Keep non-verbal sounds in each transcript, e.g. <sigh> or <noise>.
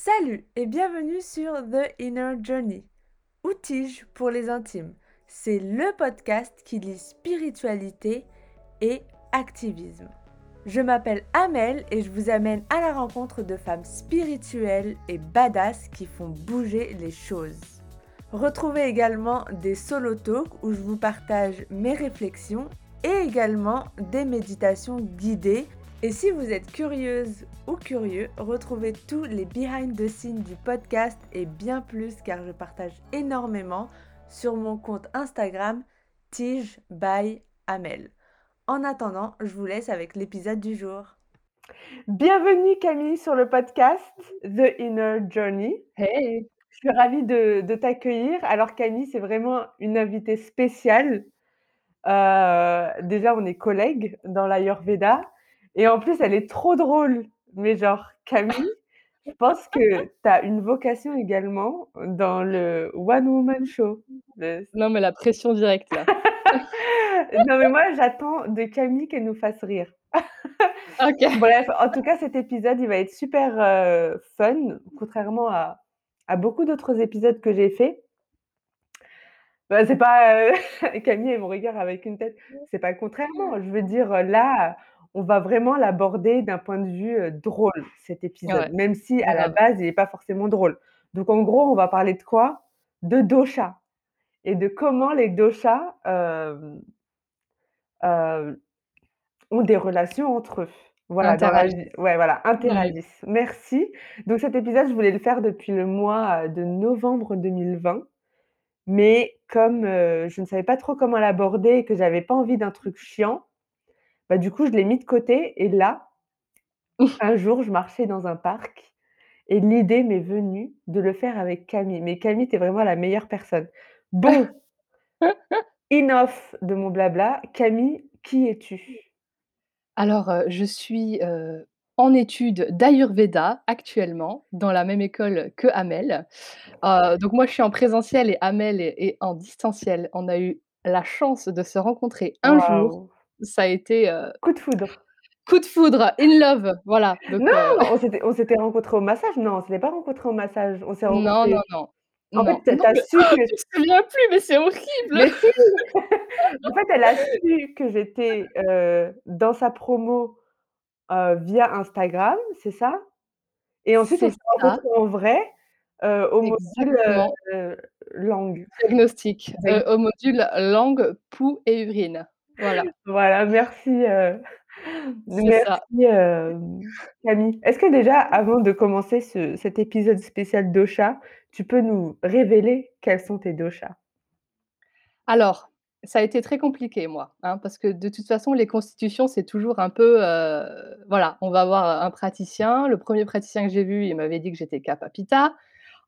Salut et bienvenue sur The Inner Journey, ou Tige pour les intimes? C'est le podcast qui lit spiritualité et activisme. Je m'appelle Amel et je vous amène à la rencontre de femmes spirituelles et badass qui font bouger les choses. Retrouvez également des solo talks où je vous partage mes réflexions et également des méditations guidées et si vous êtes curieuse ou curieux, retrouvez tous les behind the scenes du podcast et bien plus car je partage énormément sur mon compte Instagram Tige by Amel. En attendant, je vous laisse avec l'épisode du jour. Bienvenue Camille sur le podcast The Inner Journey. Hey Je suis ravie de, de t'accueillir. Alors Camille, c'est vraiment une invitée spéciale. Euh, déjà, on est collègues dans l'Ayurveda. Et en plus, elle est trop drôle. Mais genre, Camille, je pense que tu as une vocation également dans le One Woman Show. Le- Non, mais la pression directe, là. <laughs> non, mais moi, j'attends de Camille qu'elle nous fasse rire. <laughs> OK. Bref, en tout cas, cet épisode, il va être super euh, fun, contrairement à, à beaucoup d'autres épisodes que j'ai faits. Bah, c'est pas euh, <laughs> Camille et mon regard avec une tête. C'est pas contrairement. Je veux dire, là, on va vraiment l'aborder d'un point de vue euh, drôle, cet épisode, Ouais, même si à la grave. base, il n'est pas forcément drôle. Donc, en gros, on va parler de quoi? De dosha et de comment les doshas euh, euh, ont des relations entre eux. Voilà, dans la Interagir. vie. Ouais, voilà, interagissent. Merci. Donc, cet épisode, je voulais le faire depuis le mois euh, de novembre 2020. Mais comme, je ne savais pas trop comment l'aborder et que j'avais pas envie d'un truc chiant, bah, du coup, je l'ai mis de côté et là, <laughs> un jour, je marchais dans un parc et l'idée m'est venue de le faire avec Camille. Mais Camille, tu es vraiment la meilleure personne. Bon, <laughs> enough de mon blabla. Camille, qui es-tu? Alors, heu, je suis, heu, en études d'Ayurveda actuellement, dans la même école que Amel. Heu, donc moi, je suis en présentiel et Amel est est en distanciel. On a eu la chance de se rencontrer un jour. Ça a été, heu, Coup de foudre. coup de foudre, in love, voilà, donc Non, heu, on s'était on s'était rencontrés au massage? Non, on s'était pas rencontrés au massage. On s'est non, non, rencontrés non, en fait, non, su oh, que souviens plus, mais c'est horrible! mais si! <laughs> En fait, elle a su que j'étais, heu, dans sa promo, via Instagram, c'est ça? Et ensuite on C'est s'est ça, rencontrés en vrai, au module, exactement. langue. Diagnostic, au module langue, pouls et urine. Voilà, voilà, merci, heu, c'est ça. merci, hem, Camille. Est-ce que déjà, avant de commencer ce cet épisode spécial dosha, tu peux nous révéler quels sont tes doshas? Alors, ça a été très compliqué moi, hein, parce que de toute façon les constitutions c'est toujours un peu, heu, voilà, on va voir un praticien. Le 1er praticien que j'ai vu, il m'avait dit que j'étais Kapha Pitta.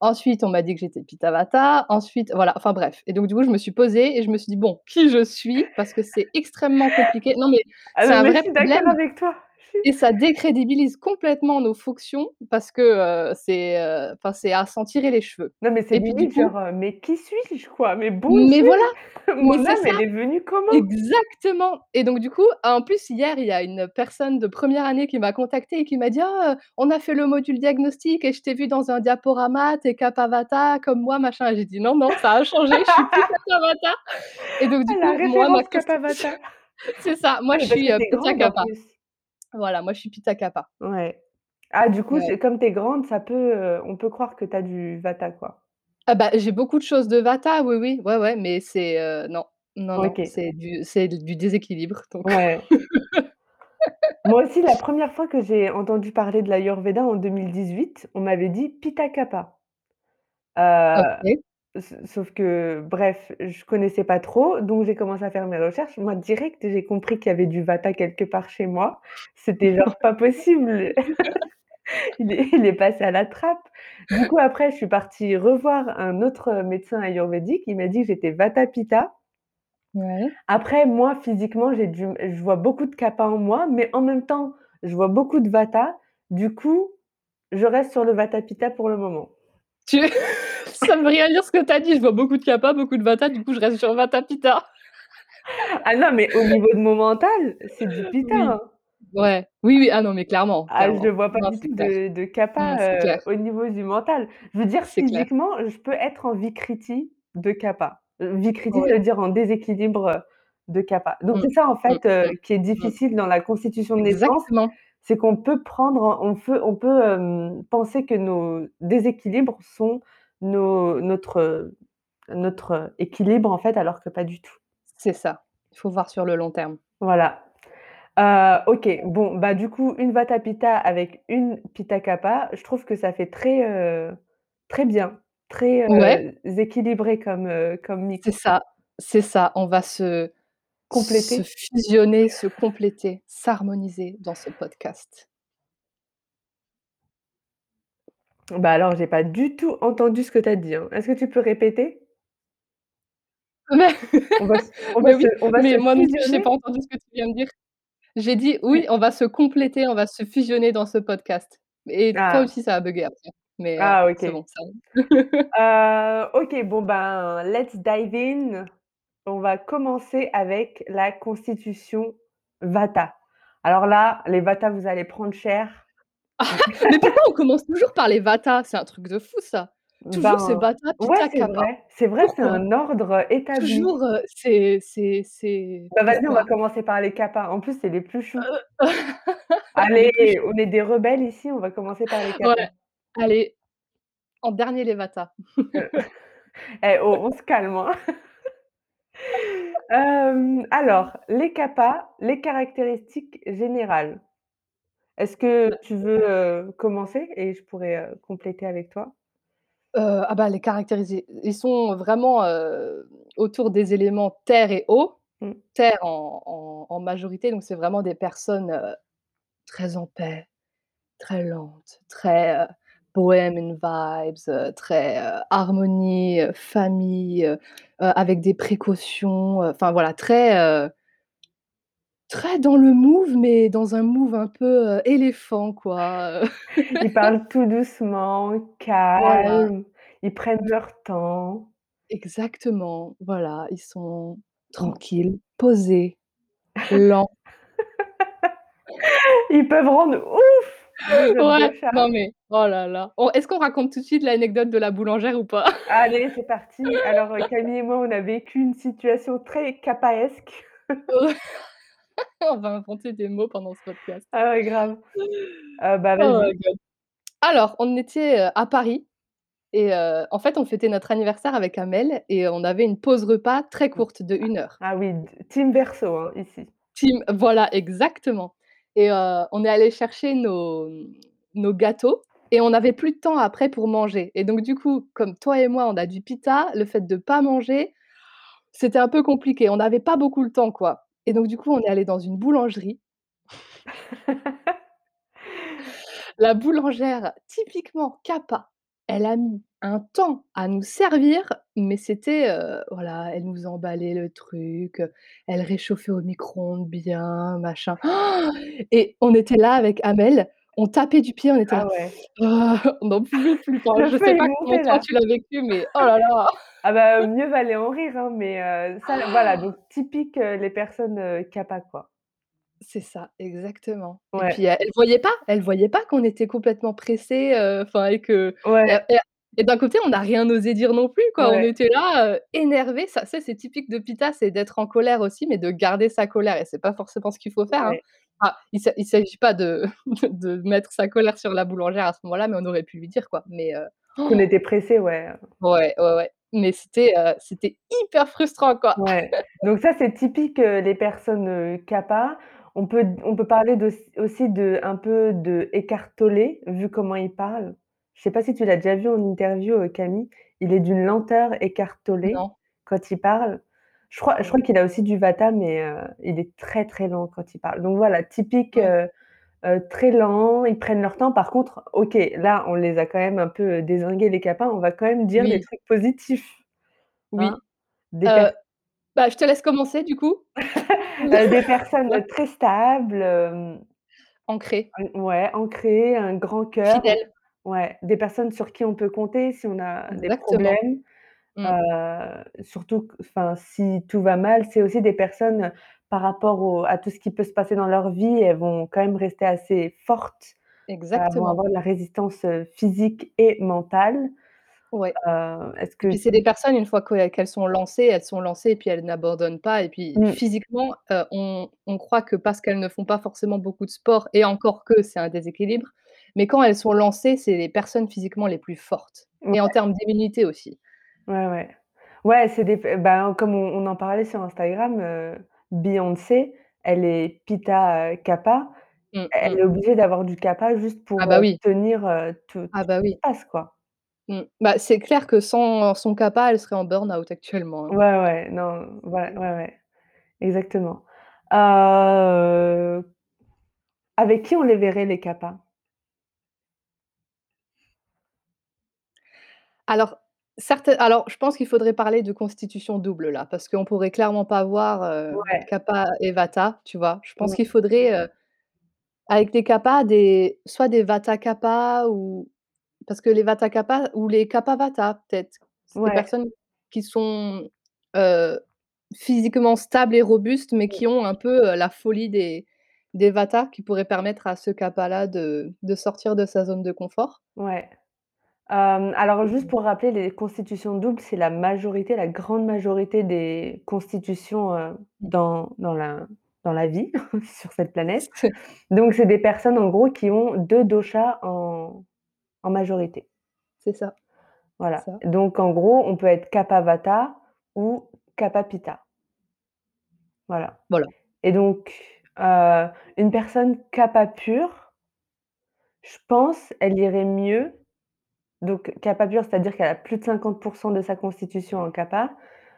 Ensuite, on m'a dit que j'étais Pitta Vata. Ensuite, voilà, enfin bref et donc du coup, je me suis posée et je me suis dit: «Bon, qui je suis?» parce que c'est extrêmement compliqué. Non mais Ah c'est un mais je vrai suis problème d'accord avec toi. Et ça décrédibilise complètement nos fonctions parce que, heu, c'est, enfin, c'est à s'en tirer les cheveux. Non, mais c'est limite coup genre, heu: «Mais qui suis-je quoi? Mais mais bonjour, voilà, <laughs> mais mon c'est âme, elle est venue comment?» exactement! Et donc du coup, en plus hier, il y a une personne de première année qui m'a contactée et qui m'a dit: «Ah, on a fait le module diagnostic et je t'ai vu dans un diaporama, tu es Kapha Vata comme moi machin» et j'ai dit: «Non, non, ça a changé, je suis plus <laughs> Kapha Vata» et donc du Ah coup, moi, ma Kapavata. <laughs> c'est ça, moi je mais suis, que heu, Voilà, moi je suis Pitta Kapha. Ouais. Ah du coup, Ouais. c'est comme tu es grande, ça peut, heu, on peut croire que tu as du Vata quoi. Ah bah, j'ai beaucoup de choses de Vata, oui, oui, ouais, ouais, mais c'est, heu, non, non, non, OK. c'est du c'est du déséquilibre donc Ouais. <laughs> Moi aussi, la première fois que j'ai entendu parler de l'Ayurveda en 2018, on m'avait dit Pitta Kapha. Heu, OK. S sauf que bref, je connaissais pas trop, donc j'ai commencé à faire mes recherches. Moi direct, j'ai compris qu'il y avait du Vata quelque part chez moi. C'était genre pas possible. <laughs> Il est il est passé à la trappe. Du coup, après, je suis partie revoir un autre, médecin ayurvédique. Il m'a dit que j'étais Vata Pitta. Ouais. Après, moi, physiquement, j'ai du je vois beaucoup de Kapha en moi, mais en même temps, je vois beaucoup de Vata. Du coup, je reste sur le Vata Pitta pour le moment. Tu <laughs> ça veut rien dire ce que tu as dit, je vois beaucoup de Kapha, beaucoup de Vata, du coup je reste sur Vata Pitta. <laughs> Ah non, mais au niveau de mon mental, c'est du Pitta, Oui. hein. Ouais. Oui, oui, ah non, mais clairement, Ah, je clairement. vois pas Non, du tout de de kappa, heu, au niveau du mental. Je veux dire clair. physiquement, je peux être en vikriti de kappa. Heu, vikriti, ça Oui. veut dire en déséquilibre, heu, de kappa. Donc Mmh. c'est ça en Mmh, fait, mmh, qui est mmh. difficile dans la constitution de naissance, Exactement. C'est qu'on peut prendre on peut on peut, penser que nos déséquilibres sont nos notre, notre équilibre en fait, alors que pas du tout. C'est ça. Il faut voir sur le long terme. Voilà. Heu, OK, bon, bah, du coup, une Vata Pitta avec une Pitta Kapha, je trouve que ça fait très, heu, très bien, très, Ouais. heu, équilibré comme, comme mix. C'est ça, c'est ça. On va se se Compléter? fusionner, se compléter, s'harmoniser dans ce podcast. Bah, alors, j'ai pas du tout entendu ce que tu as dit, hein. Est-ce que tu peux répéter? Mais On va se on <laughs> va mais se oui, on va se mais moi non plus, j'ai pas fusionner? entendu ce que tu viens de dire. J'ai dit: Oui. «Oui, on va se compléter, on va se fusionner dans ce podcast» et toi Ah. aussi, ça a buggé après, mais heu, Ah c'est OK. bon, ça Heu, OK, bon, ben, let's dive in. On va commencer avec la constitution Vata. Alors là, les Vata, vous allez prendre cher. <laughs> Mais pourquoi on commence toujours par les Vata? C'est un truc de fou ça. Toujours c'est Ben, Vata, ouais, Pitta, c'est vrai, c'est vrai, c'est un ordre établi. Toujours, heu, c'est c'est c'est Bah, vas-y, on va commencer par les Kapha. En plus, c'est les plus choux. <laughs> Les Allez, on est des rebelles ici, on va commencer par les Ouais, Kapha. allez, en dernier les Vata. Heu, <laughs> eh oh, on se calme, hein. Hem, alors, les Kapha, les caractéristiques générales. Est-ce que tu veux, heu, commencer et je pourrais, heu, compléter avec toi? Heu, ah bah, les caractériser ils sont vraiment, heu, autour des éléments terre et eau. Mmh. Terre en en en majorité, donc c'est vraiment des personnes, heu, très en paix, très lentes, très, heu, bohemian vibes, heu, très, heu, harmonie, heu, famille, heu heu, avec des précautions, heu, enfin voilà, très, heu très dans le move, mais dans un move un peu, heu, éléphant quoi, heu. Ils parlent tout doucement, <laughs> Voilà. calmes, ils prennent leur temps. Exactement, voilà, ils sont Mmh. tranquilles, posés, lents. <laughs> Ils peuvent rendre Ouais, non mais oh là là. On est-ce qu'on raconte tout de suite l'anecdote de la boulangère ou pas? <laughs> Allez, c'est parti. Alors, heu, Camille et moi, on a vécu une situation très kappaesque. <laughs> On va inventer des mots pendant ce podcast. Ah ouais, grave. Heu, bah, Oh my vas-y. god. Alors, on était, heu, à Paris et heu, en fait, on fêtait notre anniversaire avec Amel et on avait une pause repas très courte de 1 heure. Ah oui, d team hein, ici. Team voilà, exactement et heu, on est allés chercher nos, nos gâteaux et on avait plus de temps après pour manger. Et donc du coup, comme toi et moi, on a du Pitta, le fait de pas manger, c'était un peu compliqué. On n'avait pas beaucoup le temps, quoi. Et donc du coup, on est allés dans une boulangerie. <laughs> La boulangère, typiquement Kappa, elle a mis un temps à nous servir, mais c'était, heu, voilà, elle nous emballait le truc, heu, elle réchauffait au micro-ondes bien, machin <gasps> et on était là avec Amel, on tapait du pied, on était Ah là: ouais. «Ah!» <gasps> on n'en pouvait plus. Enfin, Le je feu, sais pas comment toi là. tu l'as vécu, mais oh là là! Ah bah, mieux valait en rire, hein, mais heu, ça, voilà, donc <gasps> typique, heu, les personnes, heu, Kappa, quoi. C'est ça, exactement et Ouais. puis, heu, elle voyait pas elle voyait pas qu'on était complètement pressés, heu, enfin et que et Ouais. et et d'un côté, on n'a rien osé dire non plus, quoi. On Ouais. était là, heu, énervés. Ça ça, c'est typique de Pitta, c'est d'être en colère aussi, mais de garder sa colère et c'est pas forcément ce qu'il faut faire, hein. Ouais. Ah, il s'a il s'agit pas de <laughs> de mettre sa colère sur la boulangère à ce moment-là, mais on aurait pu lui dire, quoi, mais heu, Qu'on était pressés, ouais, heu ouais, ouais, ouais, mais c'était, heu, c'était hyper frustrant, quoi. Ouais, donc ça, c'est typique, heu, des personnes, heu, Kappa. On peut d on peut parler aussi de un peu d'écart tollé, vu comment il parle. Je sais pas si tu l'as déjà vu en interview, heu, Camille? Il est d'une lenteur écartolée Non. quand il parle. Je crois je Non. crois qu'il a aussi du Vata, mais heu, il est très, très lent quand il parle. Donc voilà, typique, Ouais. heu heu, très lent, ils prennent leur temps. Par contre, OK, là, on les a quand même un peu, dézingués les Kappa, on va quand même dire des Oui. trucs positifs, hein. Oui, Des heu, bah, je te laisse commencer du coup. Heu, <laughs> des personnes, heu, très stables, hem Ancré. Mmh, ouais, ancrées, un grand cœur. Fidèle. Ouais, des personnes sur qui on peut compter si on a des Exactement. problèmes, Mmh. heu, surtout q enfin, si tout va mal, c'est aussi des personnes par rapport au à tout ce qui peut se passer dans leur vie, elles vont quand même rester assez fortes, elles vont Exactement. avoir de la résistance, heu, physique et mentale. Ouais. Heu, est-ce que Puis c'est des personnes une fois que qu'elles sont lancées, elles sont lancées et puis elles n'abandonnent pas et puis Mmh. physiquement, heu, on on croit que parce qu'elles ne font pas forcément beaucoup de sport et encore que c'est un déséquilibre, mais quand elles sont lancées, c'est les personnes physiquement les plus fortes et en Ouais. termes d'immunité aussi. Ouais, ouais. Ouais, c'est des p ben, comme on on en parlait sur Instagram, heu, Beyoncé, elle est Pitta, heu, Kappa. Mmh Elle mh. est obligée d'avoir du Kappa juste Ah pour, bah heu, oui. tenir, heu, tout tout Ah ce bah se passe, quoi. Mmh. Bah, c'est clair que sans son Kappa, elle serait en burn-out actuellement, hein. Ouais, ouais, non, ouais, ouais, ouais, exactement. Heu avec qui on les verrait les Kappa? Alors, certes alors je pense qu'il faudrait parler de constitution double là, parce qu'on pourrait clairement pas voir, heu, Ouais. Kappa et Vata, tu vois? Je pense Mmh. qu'il faudrait, heu, avec des Kappa, des soit des Vata Kappa ou parce que les Vata Kappa ou les Kappa Vata peut-être. C'est des Ouais. personnes qui sont, physiquement stables et robustes, mais Mmh. qui ont un peu, la folie des des Vata, qui pourraient permettre à ce Kappa-là de de sortir de sa zone de confort. Ouais. Alors Mmh juste mh. pour rappeler, les constitutions doubles, c'est la majorité, la grande majorité des constitutions, Mmh. dans dans la dans la vie <laughs> sur cette planète. Donc c'est des personnes en gros qui ont 2 doshas en en majorité. C'est ça, Voilà, ça. donc en gros, on peut être Kappa Vata ou Kappa Pitta. Voilà Voilà. et donc heu, une personne Kappa pure je pense, elle irait mieux donc Kappa pure, c'est-à-dire qu'elle a plus de 50 % de sa constitution en Kappa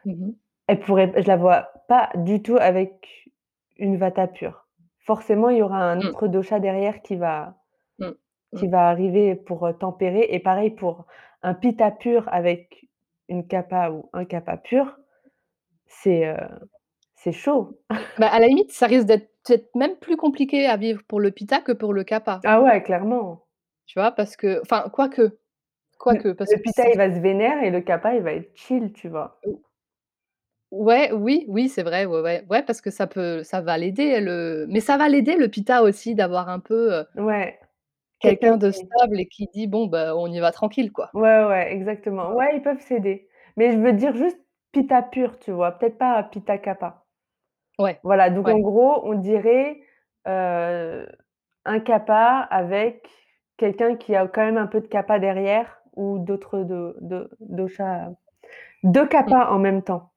Mmh mh. elle pourrait je la vois pas du tout avec une Vata pure. Forcément, il y aura un Mmh. autre dosha derrière qui va. Qui Mmh. va arriver pour, tempérer et pareil pour un Pitta pur avec une Kappa ou un Kappa pur, c'est, chaud. <laughs> Bah, à la limite, ça risque d'être peut-être même plus compliqué à vivre pour le Pitta que pour le Kappa. Ah ouais, clairement. Tu vois? Parce que enfin, quoique Mmh, quoique parce le que si il va se vénère et le Kappa, il va être chill, tu vois? Ou Ouais, oui, oui, c'est vrai, ouais, ouais. Ouais, parce que ça peut ça va l'aider le mais ça va l'aider le Pitta aussi d'avoir un peu, Ouais, quelqu'un quelqu'un de qui stable et qui dit: «Bon, bah, on y va tranquille, quoi». Ouais, ouais, exactement. Ouais, ils peuvent s'aider, mais je veux dire juste Pitta pur, tu vois? Peut-être pas Pitta Kappa. Ouais, Voilà, donc en ouais. gros, on dirait, heu, un Kappa avec quelqu'un qui a quand même un peu de Kappa derrière ou d'autres do do doshas, 2 Mmh. Kappa en même temps.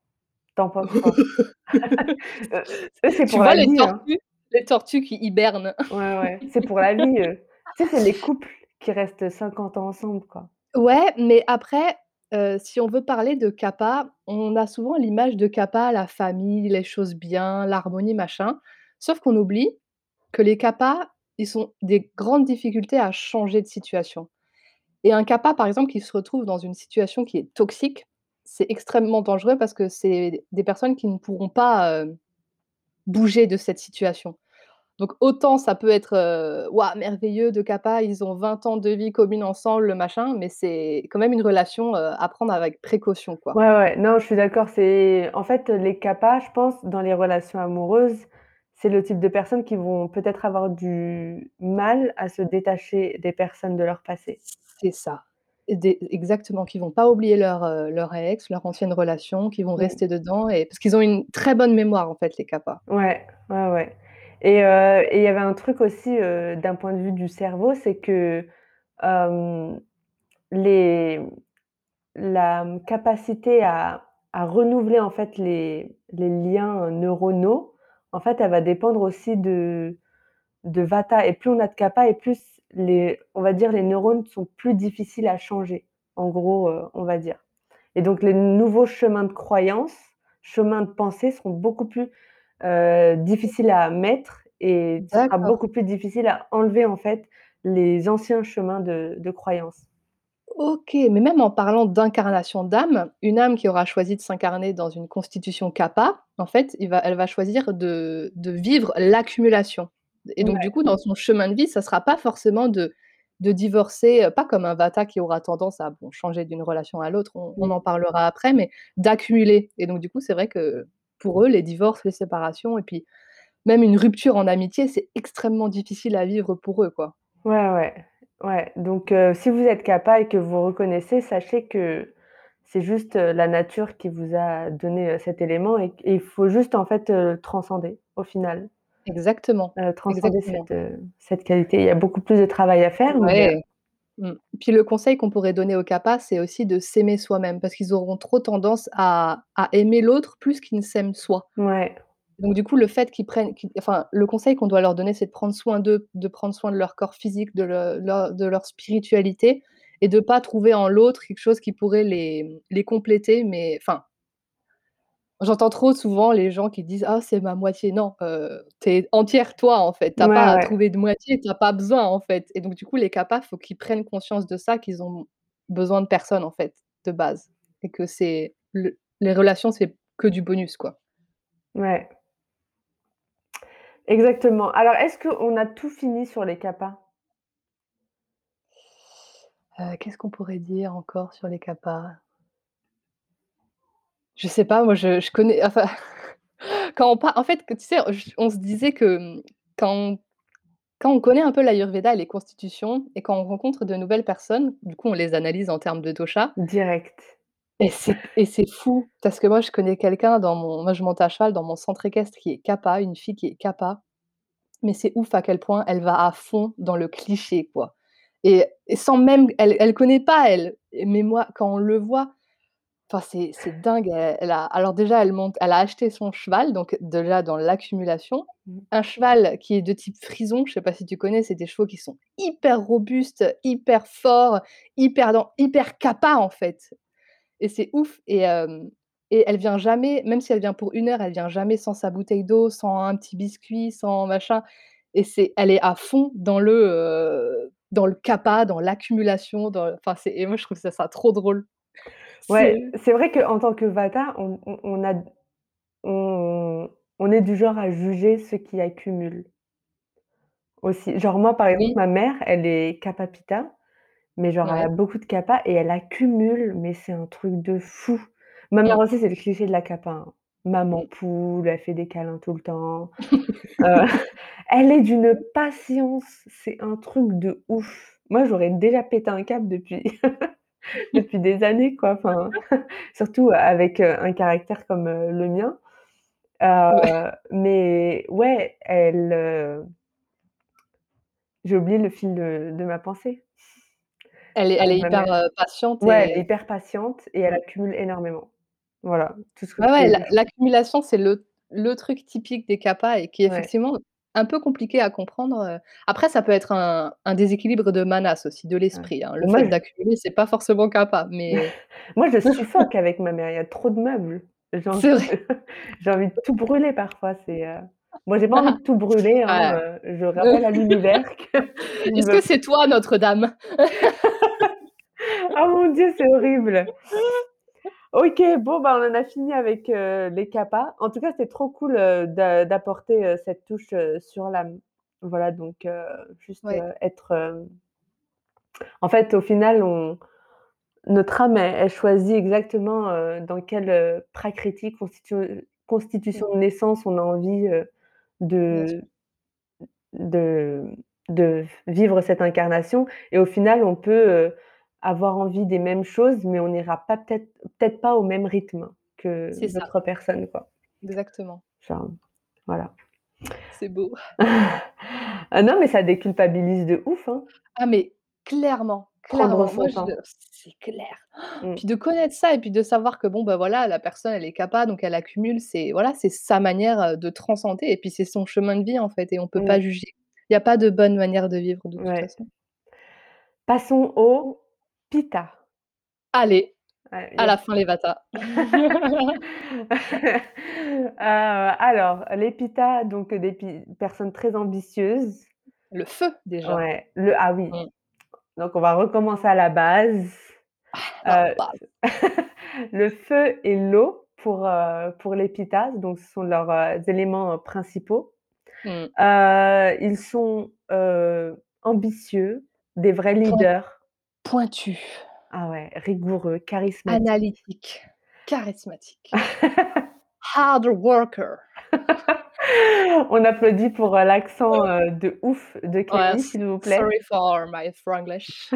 Tu en penses quoi? <laughs> <laughs> Eux, c'est Tu pour vois la les vie, hein. tortues? Les tortues qui hibernent. Ouais, ouais, c'est pour la vie, eux. Tu sais, c'est les couples qui restent 50 ans ensemble, quoi. Ouais, mais après, heu, si on veut parler de Kappa, on a souvent l'image de Kappa, la famille, les choses bien, l'harmonie, machin. Sauf qu'on oublie que les Kappa, ils ont des grandes difficultés à changer de situation et un Kappa, par exemple, qui se retrouve dans une situation qui est toxique, c'est extrêmement dangereux parce que c'est des personnes qui ne pourront pas, heu, bouger de cette situation. Donc autant ça peut être, waouh, merveilleux 2 Kappa, ils ont 20 ans de vie commune ensemble, machin, mais c'est quand même une relation, heu, à prendre avec précaution, quoi. Ouais, ouais, non, je suis d'accord, c'est en fait, les Kappa, je pense, dans les relations amoureuses, c'est le type de personnes qui vont peut-être avoir du mal à se détacher des personnes de leur passé. C'est ça, des exactement, qui vont pas oublier leur, heu, leur ex, leur ancienne relation, qui vont rester dedans et parce qu'ils ont une très bonne mémoire, en fait, les Kappa. Ouais, ouais, ouais et heu et il y avait un truc aussi, heu, d'un point de vue du cerveau, c'est que, les la, capacité à renouveler, en fait, les liens neuronaux, en fait, elle va dépendre aussi de Vata et plus on a de Kappa et plus les on va dire, les neurones sont plus difficiles à changer. En gros, on va dire et donc les nouveaux chemins de croyance, chemins de pensée seront beaucoup plus, heu, difficiles à mettre et ce sera D'accord. beaucoup plus difficile à enlever, en fait, les anciens chemins de de croyance. OK, mais même en parlant d'incarnation d'âme, une âme qui aura choisi de s'incarner dans une constitution Kappa, en fait, il va elle va choisir de de vivre l'accumulation et donc du coup, dans son chemin de vie, ça sera pas forcément de de divorcer, heu, pas comme un Vata qui aura tendance à, bon, changer d'une relation à l'autre, on on Mmh. en parlera après, mais d'accumuler et donc du coup, c'est vrai que pour eux, les divorces, les séparations et puis même une rupture en amitié, c'est extrêmement difficile à vivre pour eux, quoi. Ouais, ouais, ouais, donc heu, si vous êtes capa et que vous reconnaissez, sachez que c'est juste, heu, la nature qui vous a donné, heu, cet élément et et il faut juste, en fait, transcender au final. Exactement, transcender exactement. cette, qualité. Il y a beaucoup plus de travail à faire, mais mmh. Puis le conseil qu'on pourrait donner aux capas, c'est aussi de s'aimer soi-même parce qu'ils auront trop tendance à à aimer l'autre plus qu'ils ne s'aiment soi. Ouais. Donc du coup, le fait qu'ils prennent enfin, le conseil qu'on doit leur donner, c'est de prendre soin d'eux, de prendre soin de leur corps physique, de le leur de leur spiritualité et de pas trouver en l'autre quelque chose qui pourrait les, les compléter, mais enfin j'entends trop souvent les gens qui disent: «Ah c'est ma moitié». Non, heu, tu es entière toi, en fait. Tu as Ouais, pas à ouais. trouver de moitié, tu as pas besoin, en fait et donc du coup, les capas, faut qu'ils prennent conscience de ça, qu'ils ont besoin de personne, en fait, de base et que c'est le les relations, c'est que du bonus, quoi. Ouais. Exactement. Alors est-ce qu'on a tout fini sur les capas? Heu, qu'est-ce qu'on pourrait dire encore sur les capas? Je sais pas, moi je je connais enfin, <laughs> quand on par en fait, tu sais, on se disait que, mmh, quand on quand on connaît un peu l'Ayurveda et les constitutions et quand on rencontre de nouvelles personnes, du coup, on les analyse en termes de dosha. Direct. et c'est fou parce que moi, je connais quelqu'un dans mon moi, je monte à cheval dans mon centre équestre qui est Kapha, une fille qui est Kapha, mais c'est ouf à quel point elle va à fond dans le cliché, quoi. Et et sans même elle elle connaît pas elle, mais moi, quand on le voit, enfin, c'est c'est dingue. Elle elle a alors déjà, elle monte elle a acheté son cheval, donc déjà dans l'accumulation. Mmh. Un cheval qui est de type frison, je sais pas si tu connais, c'est des chevaux qui sont hyper robustes, hyper forts, hyper dans hyper en fait et c'est ouf et hem et elle vient jamais même si elle vient pour 1 heure, elle vient jamais sans sa bouteille d'eau, sans un petit biscuit, sans machin et c'est elle est à fond dans le, heu, dans le Kapha, dans l'accumulation, dans enfin, c'est et moi, je trouve ça ça trop drôle. Ouais, C'est c'est vrai qu'en tant que Vata, on on on a on on est du genre à juger ceux qui accumulent. Aussi, genre moi, par exemple, Oui. ma mère, elle est Kapha-Pitta, mais genre elle a Ouais. beaucoup de Kapha et elle accumule, mais c'est un truc de fou. Ma mère aussi, c'est le cliché de la Kapha, hein. Maman poule, elle fait des câlins tout le temps. Heu, <laughs> <laughs> elle est d'une patience, c'est un truc de ouf. Moi, j'aurais déjà pété un câble depuis <laughs> <laughs> depuis des années, quoi, enfin, <laughs> surtout avec, heu, un caractère comme, heu, le mien. Ouais. Heu, mais ouais, elle, j'ai oublié le fil de de ma pensée. Elle est elle est ma hyper, patiente Ouais, elle est et hyper patiente et elle accumule énormément. Voilà, tout ce que Ouais, ouais, l'accumulation, c'est le le truc typique des Kapha et qui Ouais. effectivement un peu compliqué à comprendre, heu, après ça peut être un un déséquilibre de Manas aussi, de Ouais. l'esprit, hein. Le Moi fait je d'accumuler, c'est pas forcément Kapha, mais <laughs> moi je suffoque avec ma mère, il y a trop de meubles. J'ai envie C'est de vrai. <laughs> j'ai envie de tout brûler parfois, c'est, heu moi j'ai pas envie de tout <laughs> brûler, hein, heu, je rappelle à l'univers Est-ce que c'est toi Notre-Dame? Oh mon Dieu, c'est horrible. OK, bon, bah, on en a fini avec, heu, les Kapha. En tout cas, c'était trop cool, d'a d'apporter, heu, cette touche, sur l'âme. Voilà, donc juste, Ouais. être, en fait, au final, on notre âme, elle elle choisit exactement, dans quelle, heu, prakriti, constitu constitution de naissance on a envie, heu, Bien sûr. de de de vivre cette incarnation et au final, on peut, avoir envie des mêmes choses, mais on n'ira pas peut-être peut-être pas au même rythme que d'autres personnes, quoi. Exactement. Genre, voilà. C'est beau. <laughs> Ah non, mais ça déculpabilise de ouf, hein. Ah mais clairement, clairement, c'est clair. Mmh. Puis de connaître ça et puis de savoir que bon, bah, voilà, la personne elle est Kapha donc elle accumule, c'est voilà, c'est sa manière, heu, de transcender et puis c'est son chemin de vie, en fait et on peut pas Mmh. juger. Il y a pas de bonne manière de vivre de toute Ouais. façon. Passons au Pitta. Allez, Ouais, à la fin les Vata. Heu, <laughs> alors, les Pitta, donc des pi personnes très ambitieuses. Le feu déjà. Ouais, le ah oui, Mmh. donc on va recommencer à la base. Ah, base. <laughs> le feu et l'eau pour, heu, pour les Pittas, donc ce sont leurs, éléments, principaux. Heu, ils sont, ambitieux, des vrais leaders. Pointu. Ah ouais, rigoureux, charismatiques. Analytique, charismatique. <laughs> hard worker. On applaudit pour, heu, l'accent, heu, de ouf de s s'il vous plaît. sorry for my Franglish.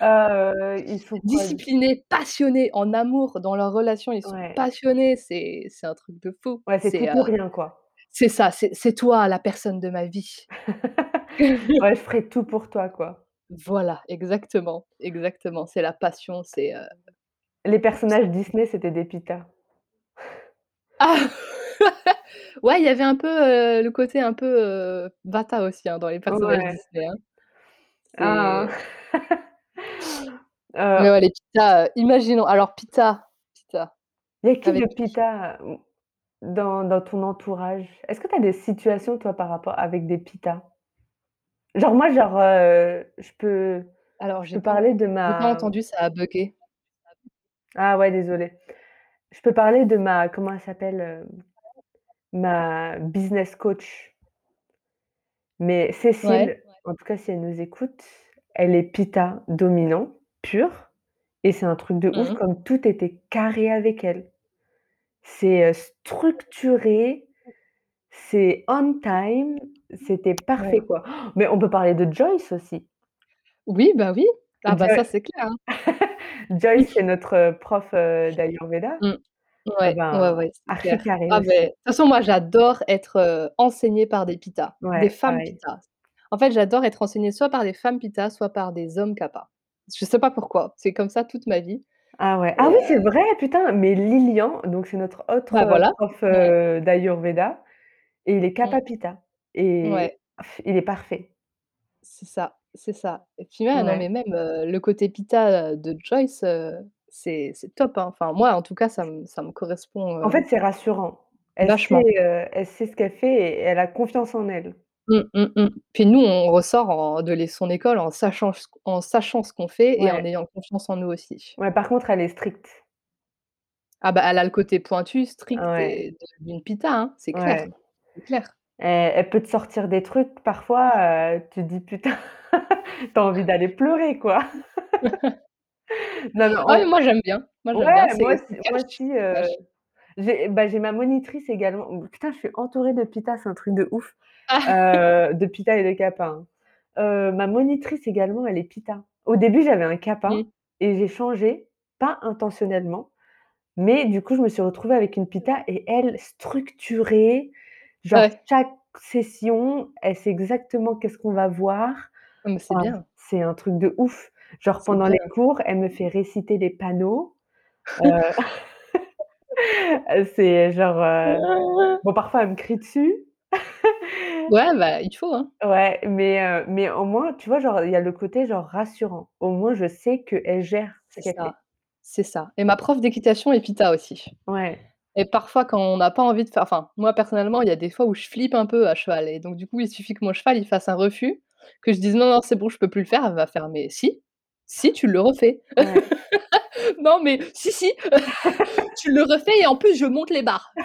Heu, ils sont quoi Disciplinés, passionnés, en amour dans leur relation, ils sont Ouais. passionnés, c'est c'est un truc de fou. Ouais, c'est C'est, tout ou rien, quoi. c'est ça, c'est c'est toi la personne de ma vie. <laughs> <laughs> Ouais, je ferai tout pour toi, quoi. Voilà, exactement, exactement, c'est la passion, c'est, heu Les personnages Disney, c'était des Pitas. Ah! <laughs> Ouais, il y avait un peu, heu, le côté un peu, heu, bata aussi, hein, dans les personnages Ouais. Disney, hein. Ah! <laughs> Heu mais ouais, les Pitas, heu, imaginons alors Pita Pita, Il y a qui de avec qui? Pita, dans dans ton entourage? Est-ce que tu as des situations, toi, par rapport avec des Pitas? Genre moi, genre, heu, je peux Alors je j'ai peux pas parler de j'ai pas ma entendu, ça a buggé. ah ouais, désolée. Je peux parler de ma comment elle s'appelle, hem, ma business coach. Mais Ouais. Cécile, en tout cas si elle nous écoute, elle est Pita dominant pur et c'est un truc de Mmh ouf mh. comme tout était carré avec elle. C'est, heu, structuré, c'est on time, c'était parfait, Ouais. quoi. Mais on peut parler de Joyce aussi. Oui, bah oui. Ah bah Joy ça, c'est clair, hein. <laughs> Joyce, <laughs> c'est notre, heu, prof, heu, d'ayurveda. Mmh. Ah Ouais, ouais, ben, ouais, c'est archi clair. carré Ah beh, de toute façon, moi, j'adore être, heu, enseignée par des Pitas, des Ouais, femmes pareil. Pitas. En fait, j'adore être enseignée soit par des femmes Pitas, soit par des hommes Kappa. Je sais pas pourquoi, c'est comme ça toute ma vie Ah ouais. Ah et oui, heu c'est vrai, putain, mais Lilian, donc c'est notre autre, bah heu, voilà. prof, Ouais. heu, d'ayurveda et il est Mmh. Kappa Pita et Ouais. il est parfait. C'est ça, c'est ça et puis ouais, non Ouais. mais même, heu, le côté Pita, heu, de Joyce, heu, c'est c'est top, hein. Enfin moi, en tout cas, ça me ça me correspond, En heu, fait, c'est rassurant. Elle sait, vachement. heu, elle sait ce qu'elle fait et elle a confiance en elle. Mmh, mmh, mmh. Puis nous, on ressort en de son école en sachant ce q en sachant ce qu'on fait et en Ouais. ayant confiance en nous aussi. Ouais, par contre, elle est stricte. Ah bah, elle a le côté pointu, strict Ouais, et de d'une Pita, hein, c'est clair, ouais. c'est clair. Elle elle peut te sortir des trucs parfois, heu, tu te dis: «Putain», <laughs> tu as envie d'aller pleurer, quoi. Non, mais Ah mais on moi j'aime bien, moi j'aime bien, ouais, moi c'est aussi moi cash, aussi, c'est heu, cash. j'ai bah, j'ai ma monitrice également. Mmh, putain, je suis entourée de Pitas, c'est un truc de ouf, Ah! heu, de Pita et de Kappa, hein. Heu, ma monitrice également, elle est Pita. Au début, j'avais un Kappa Mmh. et j'ai changé, pas intentionnellement, mais du coup, je me suis retrouvée avec une Pita et elle, structurée, genre Ouais. chaque session, elle sait exactement qu'est-ce qu'on va voir. Ah mais c'est Enfin, bien, c'est un truc de ouf. Genre c'est pendant bien. les cours, elle me fait réciter les panneaux, heu, <laughs> c'est genre, heu <laughs> bon, parfois, elle me crie dessus. <laughs> Ouais, bah, il faut, hein. Ouais, mais heu, mais au moins, tu vois, genre, il y a le côté, genre, rassurant. Au moins, je sais qu'elle gère ce C'est qu'elle fait. ça, c'est ça et ma prof d'équitation est Pita aussi Ouais, et parfois quand on n'a pas envie de faire enfin, moi personnellement, il y a des fois où je flippe un peu à cheval et donc du coup, il suffit que mon cheval, il fasse un refus, que je dise: «Non, non, c'est bon, je peux plus le faire», elle va faire: «Mais si, si, tu le refais». ouais. <laughs> «Non, mais si, si, <laughs> tu le refais et en plus je monte les barres». <laughs>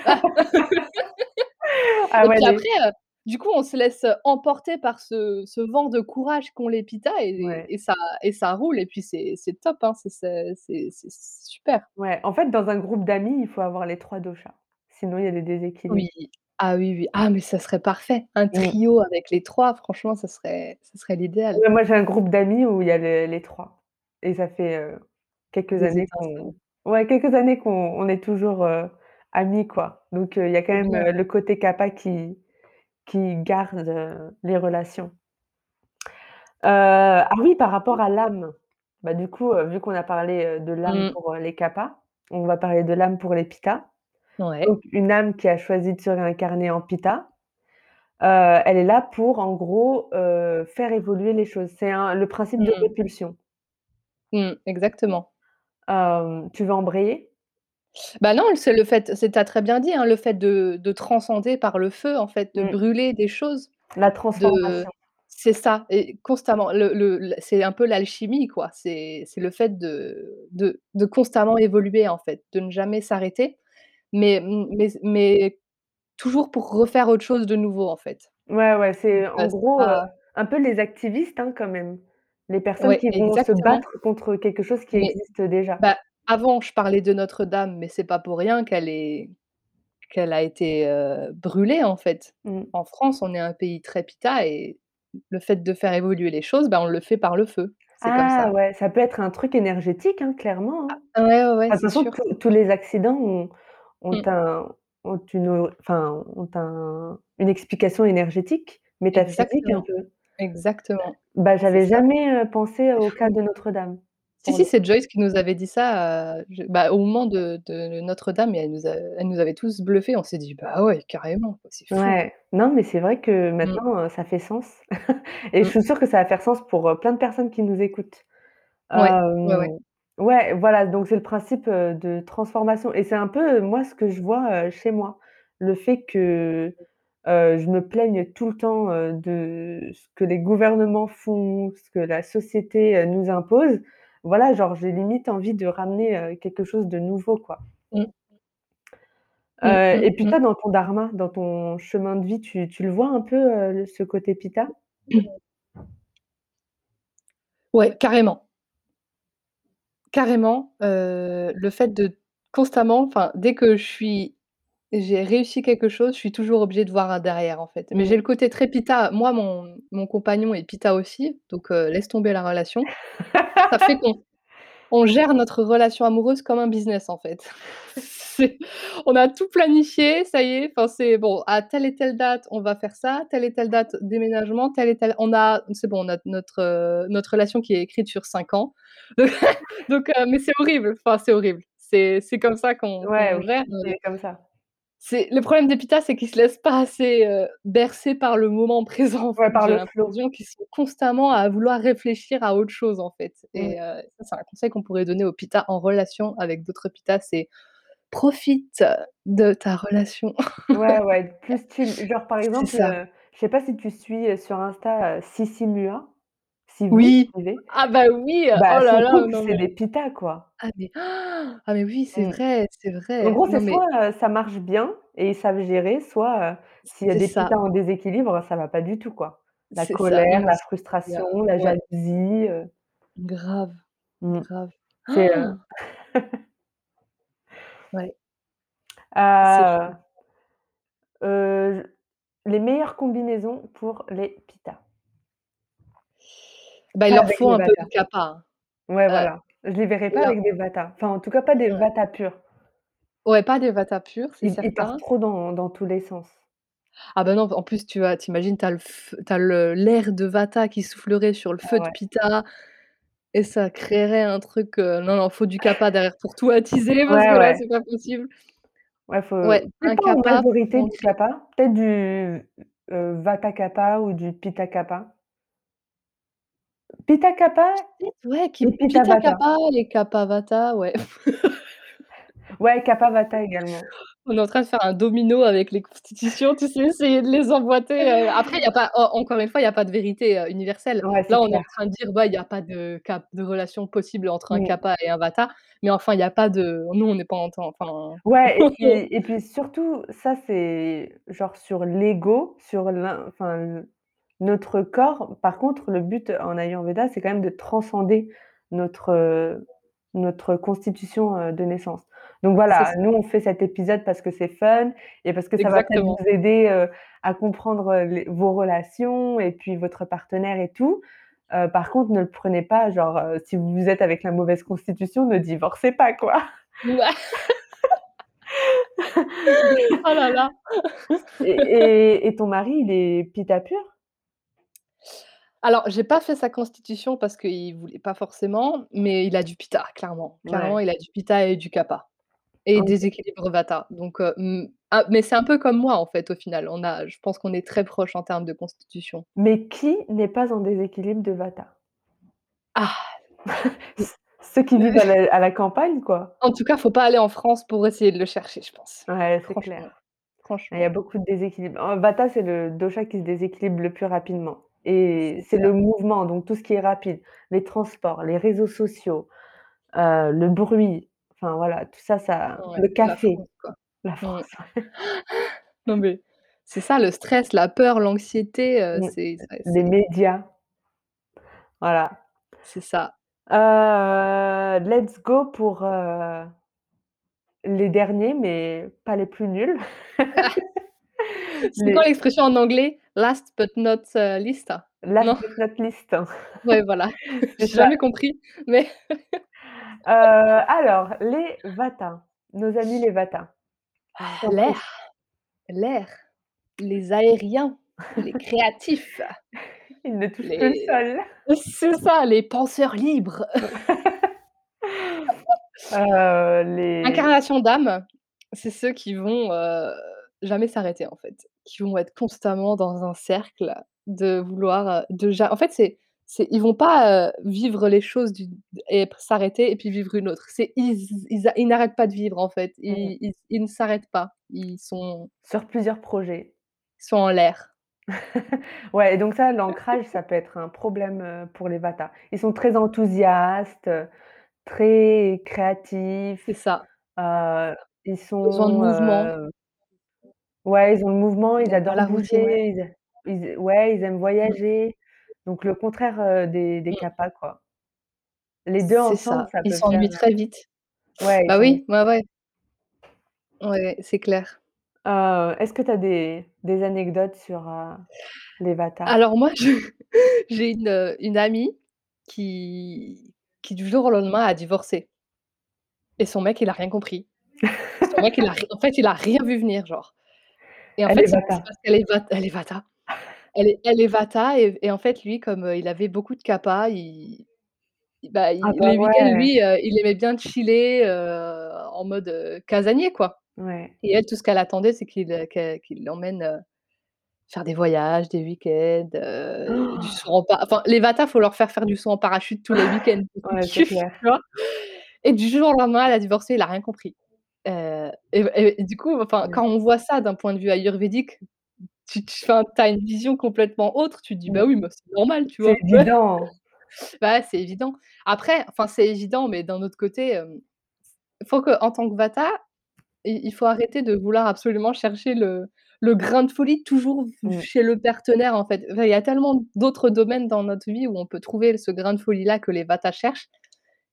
Ah et ouais, puis les après, heu, du coup, on se laisse, emporter par ce ce vent de courage qu'ont les Pitas et ouais, et ça et ça roule et puis c'est c'est top, hein, c'est c'est c'est c'est super. ouais. En fait, dans un groupe d'amis, il faut avoir les 3 doshas. Sinon, il y a des déséquilibres. Oui. Ah oui, oui. Ah mais ça serait parfait. Un Mmh. trio avec les 3, franchement, ça serait ça serait l'idéal. Ouais, moi, j'ai un groupe d'amis où il y a le les 3 et ça fait, quelques Des années étincelles. qu'on ouais, quelques années qu'on on est toujours, amis, quoi. Donc il y a quand même, le côté Kappa qui qui garde, heu, les relations. Heu, ah oui, par rapport à l'âme, bah, du coup, heu, vu qu'on a parlé, heu, de l'âme Mmh. pour, heu, les Kappas, on va parler de l'âme pour les Pittas. Ouais. Donc une âme qui a choisi de se réincarner en Pitta, heu, elle est là pour, en gros, heu, faire évoluer les choses. C'est un le principe de Mmh. répulsion. Mmh. Exactement. Hem, tu veux embrayer? Bah non, c'est le fait c'est tu as très bien dit, hein, le fait de de transcender par le feu, en fait, de Mmh. brûler des choses, La de transformation. c'est ça et constamment. Le le l c'est un peu l'alchimie, quoi. C'est c'est le fait de de de constamment évoluer, en fait, de ne jamais s'arrêter, mais mmh, mais mais toujours pour refaire autre chose de nouveau, en fait. Ouais, ouais, Donc c'est en c'est gros, heu, pas un peu les activistes, hein, quand même. Les personnes ouais, qui vont se exactement, battre contre quelque chose qui mais existe déjà. bah, avant je parlais de Notre-Dame, mais c'est pas pour rien qu'elle est qu'elle a été, heu, brûlée, en fait. Mmh. En France, on est un pays très Pitta et le fait de faire évoluer les choses, bah, on le fait par le feu. C'est comme Ah ça. ouais, ça peut être un truc énergétique, hein, clairement, hein. Ah ouais, ouais, ouais, de c'est toute façon, sûr. tous tous les accidents ont ont Mmh. un ont une enfin, ont un une explication énergétique, métaphysique un Exactement, peu. exactement. Bah, C'est j'avais ça. jamais, heu, pensé au cas de Notre-Dame, Si, pour si, le c'est Joyce qui nous avait dit ça, heu, je bah, au moment de de Notre-Dame et elle nous a elle nous avait tous bluffés. On s'est dit: «Bah ouais, carrément, quoi, c'est fou». Ouais, non, mais c'est vrai que Mmh. maintenant, heu, ça fait sens <laughs> et je Mmh. suis sûre que ça va faire sens pour, heu, plein de personnes qui nous écoutent. Ouais, ouais, ouais. Ouais, voilà, donc c'est le principe, heu, de transformation et c'est un peu, heu, moi, ce que je vois, heu, chez moi. Le fait que, heu, je me plaigne tout le temps, heu, de ce que les gouvernements font, ce que la société, heu, nous impose. Voilà, genre, j'ai limite envie de ramener, heu, quelque chose de nouveau, quoi. Mmh. Mmh, Heu mmh, et puis mmh. toi, dans ton dharma, dans ton chemin de vie, tu tu le vois un peu, heu, le ce côté Pitta? <clears throat> Ouais, carrément. Carrément, heu, le fait de constamment enfin, dès que je suis j'ai réussi quelque chose, je suis toujours obligée de voir un derrière, en fait. Mais j'ai Mmh. le côté très Pitta. Moi, mon mon compagnon est Pitta aussi, donc heu, laisse tomber la relation. <laughs> Ça fait qu'on on gère notre relation amoureuse comme un business, en fait. <laughs> On a tout planifié, ça y est, enfin, c'est bon, à telle et telle date, on va faire ça, telle et telle date, déménagement, telle et telle on a c'est bon, on a notre, heu, notre relation qui est écrite sur 5 ans. <laughs> Donc heu, mais c'est horrible, enfin, c'est horrible. C'est comme ça qu'on Ouais, gère, c'est heu, comme ça. C'est le problème des Pittas, c'est qu'ils se laissent pas assez, heu, bercer par le moment <laughs> présent, Ouais, par l'impression qu'ils sont constamment à vouloir réfléchir à autre chose, en fait et ça, c'est un conseil qu'on pourrait donner aux Pittas en relation avec d'autres Pittas, c'est profite de ta relation. Ouais, ouais, <laughs> plus chill. Genre, par exemple, heu, je sais pas si tu suis, heu, sur Insta, heu, Sissi Mua? Si vous Oui. suivez? Ah bah oui, Bah, oh là son là, couple, non c'est mais des Pittas, quoi. ah mais ah mais oui, c'est Mmh. vrai, c'est En vrai. gros, c'est Non mais soit, heu, ça marche bien et ils savent gérer, soit, heu, s'il y a c'est des ça, Pittas en déséquilibre, ça va pas du tout, quoi. La ça. Colère, la frustration, la jalousie, grave, mmh, grave. c'est, <laughs> Ouais, les meilleures combinaisons pour les Pittas. Bah, il Pas leur avec faut un peu de kappa, Ouais, hein. Heu, voilà. Je les verrais pas il leur avec des Vata. Enfin, en tout cas, pas des ouais. Vata purs. Ouais, pas des Vata purs, c'est Ils ils partent certain. trop dans dans tous les sens. Ah bah non, en plus tu as tu imagines, tu as le f tu as le l'air de Vata qui soufflerait sur le feu Ah de ouais. Pitta et ça créerait un truc, heu, non, non, faut du kappa derrière pour tout attiser <laughs> parce Ouais, que là, ouais. c'est pas possible. Ouais, faut Ouais, peut-être un pas en kappa pour majorité du. Kapha, peut-être du, heu, Vata Kapha ou du Pitta Kapha. Pitta Kapha Peut-être, ouais, qui et Pitta Pitta Vata. kappa et kappa Vata, ouais. Ouais, Kapha Vata également. On est en train de faire un domino avec les constitutions, tu sais, essayer de les emboîter, heu, après il y a pas en encore une fois, il y a pas de vérité, heu, universelle. Ouais, c'est Là, on est en clair. train de dire: «Bah, il y a pas de cap de relation possible entre un Mmh. kappa et un vata», mais enfin, il y a pas de nous, on n'est pas en temps enfin Ouais et puis <laughs> et puis surtout, ça c'est genre sur l'ego, sur l'in enfin, l notre corps. Par contre, le but en Ayurveda, c'est quand même de transcender notre, heu, notre constitution, heu, de naissance. Donc voilà, nous on fait cet épisode parce que c'est fun et parce que ça va peut-être vous aider, heu, à comprendre, les vos relations et puis votre partenaire et tout. Par contre, ne le prenez pas genre, si vous êtes avec la mauvaise constitution, ne divorcez pas, quoi. Ouais, <laughs> oh là là. Et et et ton mari, il est Pitta pur? Alors, j'ai pas fait sa constitution parce qu'il voulait pas forcément, mais il a du pitta, clairement. Clairement, Ouais, il a du pitta et du kapha et OK. des équilibres vata. Donc, heu, mmh, ah, mais c'est un peu comme moi, en fait, au final. On a je pense qu'on est très proches en termes de constitution. Mais qui n'est pas en déséquilibre de Vata? Ah! <laughs> C ceux qui vivent à la à la campagne, quoi. En tout cas, faut pas aller en France pour essayer de le chercher, je pense. Ouais, c'est Franchement, clair. Il y a franchement, beaucoup de déséquilibre. En Vata, c'est le dosha qui se déséquilibre le plus rapidement et c'est le mouvement, donc tout ce qui est rapide, les transports, les réseaux sociaux, heu, le bruit, enfin voilà, tout ça, ça Ouais, le la café, France, quoi. la Mmh. France, <laughs> Non, mais c'est ça, le stress, la peur, l'anxiété, heu, mmh, c'est ça les c'est médias, voilà. c'est ça. Heu, let's go pour, heu les derniers, mais pas les plus nuls. <laughs> <laughs> C'est quoi Les l'expression en anglais? Last but not, heu, least? last Non? but not least. <laughs> Ouais, voilà. C'est J'ai jamais compris, mais Heu, alors, les Vata, nos amis les Vata. Prie. l'air, l'air, les aériens, les créatifs, <laughs> Ils ne touchent que le les sol. c'est ça, les penseurs libres. Heu, <laughs> les Incarnation d'âme, c'est ceux qui vont, jamais s'arrêter, en fait, qui vont être constamment dans un cercle de vouloir, heu, de ja en fait, c'est c'est ils vont pas, heu, vivre les choses d'une et p s'arrêter et puis vivre une autre. C'est ils ils a ils n'arrêtent pas de vivre, en fait. mmh, Ils ils ils ne s'arrêtent pas. Ils sont sur plusieurs projets. ils sont en l'air. <laughs> Ouais et donc ça, l'ancrage, ça peut être un problème, heu, pour les Vata. Ils sont très enthousiastes, heu, très C'est créatifs, ça. heu, ils Besoin de sont, mouvement, heu ouais, ils ont le mouvement, ils adorent la routine, ouais. bouger, ils ils ouais, ils aiment Mmh. voyager, donc le contraire, heu, des des Mmh. Quoi. Les 2 C'est ensemble, ça. ça Ils peut faire, s'ennuient très vite. ouais, ils Bah s'ennuient oui, ouais, ouais. Ouais, c'est clair. Heu, est-ce que tu as des des anecdotes sur, heu, les Vata? Alors moi, je <laughs> j'ai une, heu, une amie qui qui du jour au lendemain a divorcé et son mec, il a rien compris. Son mec, il a ri en fait, il a rien vu venir, genre et en Elle fait, est c'est c'est Vata. parce qu'elle est va elle est Vata. Elle est elle est Vata et et en fait, lui, comme, heu, il avait beaucoup de Kapha, il il bah, Ah il bah, les week-ends, ouais, lui, heu, il aimait bien chiller, heu, en mode, casanier, quoi ouais. et elle, tout ce qu'elle attendait, c'est qu'il, l'emmène, Faire des voyages, des week-ends, du <gasps> saut en pa enfin, les Vata, faut leur faire faire du saut en parachute tous les week-ends pour qu'ils Ouais, c'est kiffent, clair. tu vois? Et du jour au lendemain, elle a divorcé, il a rien compris. Heu et et du coup, enfin, Ouais. quand on voit ça d'un point de vue ayurvédique, tu tu enfin, tu as une vision complètement autre, tu te dis: Mmh. «Bah oui, bah, c'est normal», tu C'est vois? Évident. <laughs> bah, c'est évident. Après, enfin, c'est évident, mais d'un autre côté, hem, faut qu'en tant que Vata, il il faut arrêter de vouloir absolument chercher le le grain de folie toujours Mmh, chez le partenaire, en fait. Enfin, il y a tellement d'autres domaines dans notre vie où on peut trouver ce grain de folie-là que les Vata cherchent,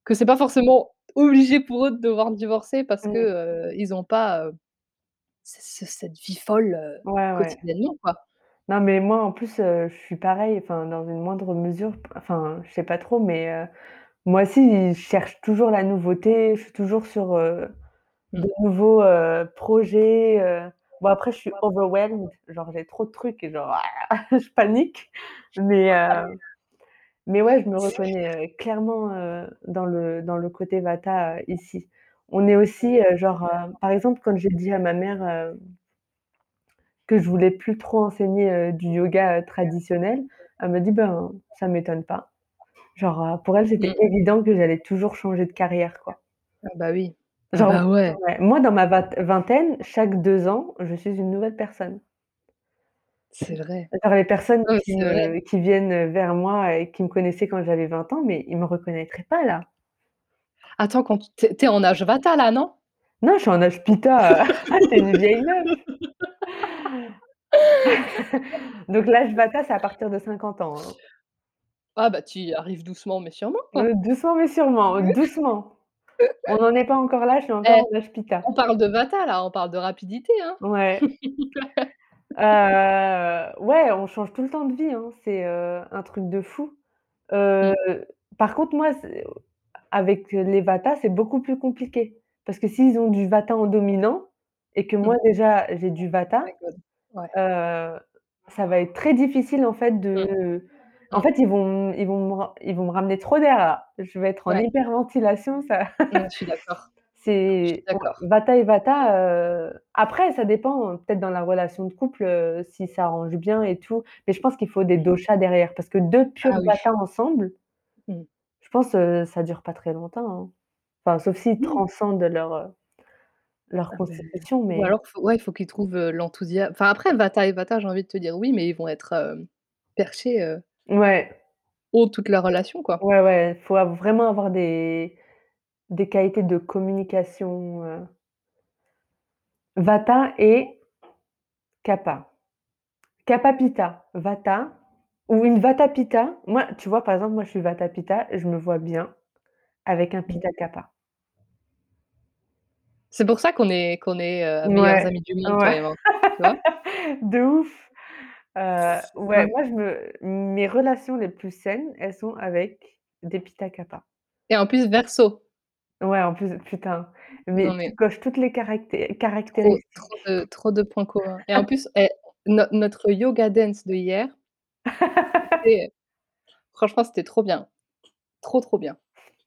que c'est pas forcément obligé pour eux de devoir divorcer parce que, mmh. heu, ils ont pas, cette vie folle, ouais. quotidiennement, quoi. Non, mais moi, en plus, je suis pareil, enfin, dans une moindre mesure, enfin, je sais pas trop, mais moi aussi, je cherche toujours la nouveauté, je suis toujours sur, Mmh. de nouveaux, projets. Bon, après, je suis overwhelmed, genre, j'ai trop de trucs et genre, <laughs> je panique, mais Mais ouais, je me reconnais, heu, clairement, heu, dans le dans le côté Vata, heu, ici. On est aussi, heu, genre, heu, par exemple, quand j'ai dit à ma mère, heu, que je voulais plus trop enseigner, heu, du yoga, heu, traditionnel, elle me dit: «Ben, ça m'étonne pas». Genre, heu, pour elle, c'était Mmh. évident que j'allais toujours changer de carrière, quoi. Ah bah oui. Ah Genre bah ouais, ouais, moi, dans ma vat vingtaine, chaque 2 ans, je suis une nouvelle personne. C'est vrai. Genre les personnes Non, mais qui c'est vrai. me qui viennent, vers moi et qui me connaissaient quand j'avais 20 ans, mais ils me reconnaîtraient pas, là. Attends, quand tu tu es en âge Vata, là, non? Non, je suis en âge pita, heu, tu une vieille meuf. <laughs> Donc l'âge Vata, c'est à partir de 50 ans, hein. Ah bah, tu y arrives doucement mais sûrement, Heu, quoi. doucement mais sûrement, <laughs> doucement. On n'en est pas encore là, je suis encore Eh, en âge pita. on parle de Vata, là, on parle de rapidité, hein. Ouais. <laughs> Heu, ouais, on change tout le temps de vie, hein, c'est, heu, un truc de fou. Heu, Mmh, par contre, moi, c'est avec les Vata, c'est beaucoup plus compliqué. Parce que s'ils ont du Vata en dominant et que moi mmh. déjà j'ai du My Vata God. Ouais. Heu, ça va être très difficile en fait Mmh, de en mmh. fait, ils vont ils vont me ils vont me ramener trop d'air là. Je vais être en Ouais, hyperventilation, ça je suis d'accord, c'est. Vata et Vata, après ça dépend, heu, peut-être dans la relation de couple, heu, s'ils s'arrangent bien et tout, mais je pense qu'il faut des doshas derrière parce que 2 purs Ah oui. Vata ensemble, Mmh. je pense, heu, ça dure pas très longtemps, hein. Enfin, sauf s'ils Mmh. transcendent leur, leur Ah constitution, ou mais alors faut ouais, il faut qu'ils trouvent, heu, l'enthousia enfin après Vata et Vata, j'ai envie de te dire oui, mais ils vont être, hem, perchés, ouais, haut toute leur relation, quoi. ouais, ouais, faut av vraiment avoir des des qualités de communication, heu Vata et Kapha. Kapha Pitta, Vata ou une Vata Pitta. Moi, tu vois, par exemple, moi, je suis Vata Pitta, je me vois bien. avec un. Pitta Kappa. C'est pour ça qu'on est qu'on est, meilleurs Ouais, amis du monde, toi ouais, et moi, tu vois? <laughs> de ouf. Heu, ouais, Ouais. moi je me mes relations les plus saines, elles sont avec des Pitta Kappa. Et en plus Verseau. Ouais, en plus, putain, Non, mais tu mais coches toutes les caracté trop trop caractéristiques. de trop de points communs et en <laughs> plus, eh, no notre yoga dance de hier c'était franchement, c'était trop bien, trop, trop bien.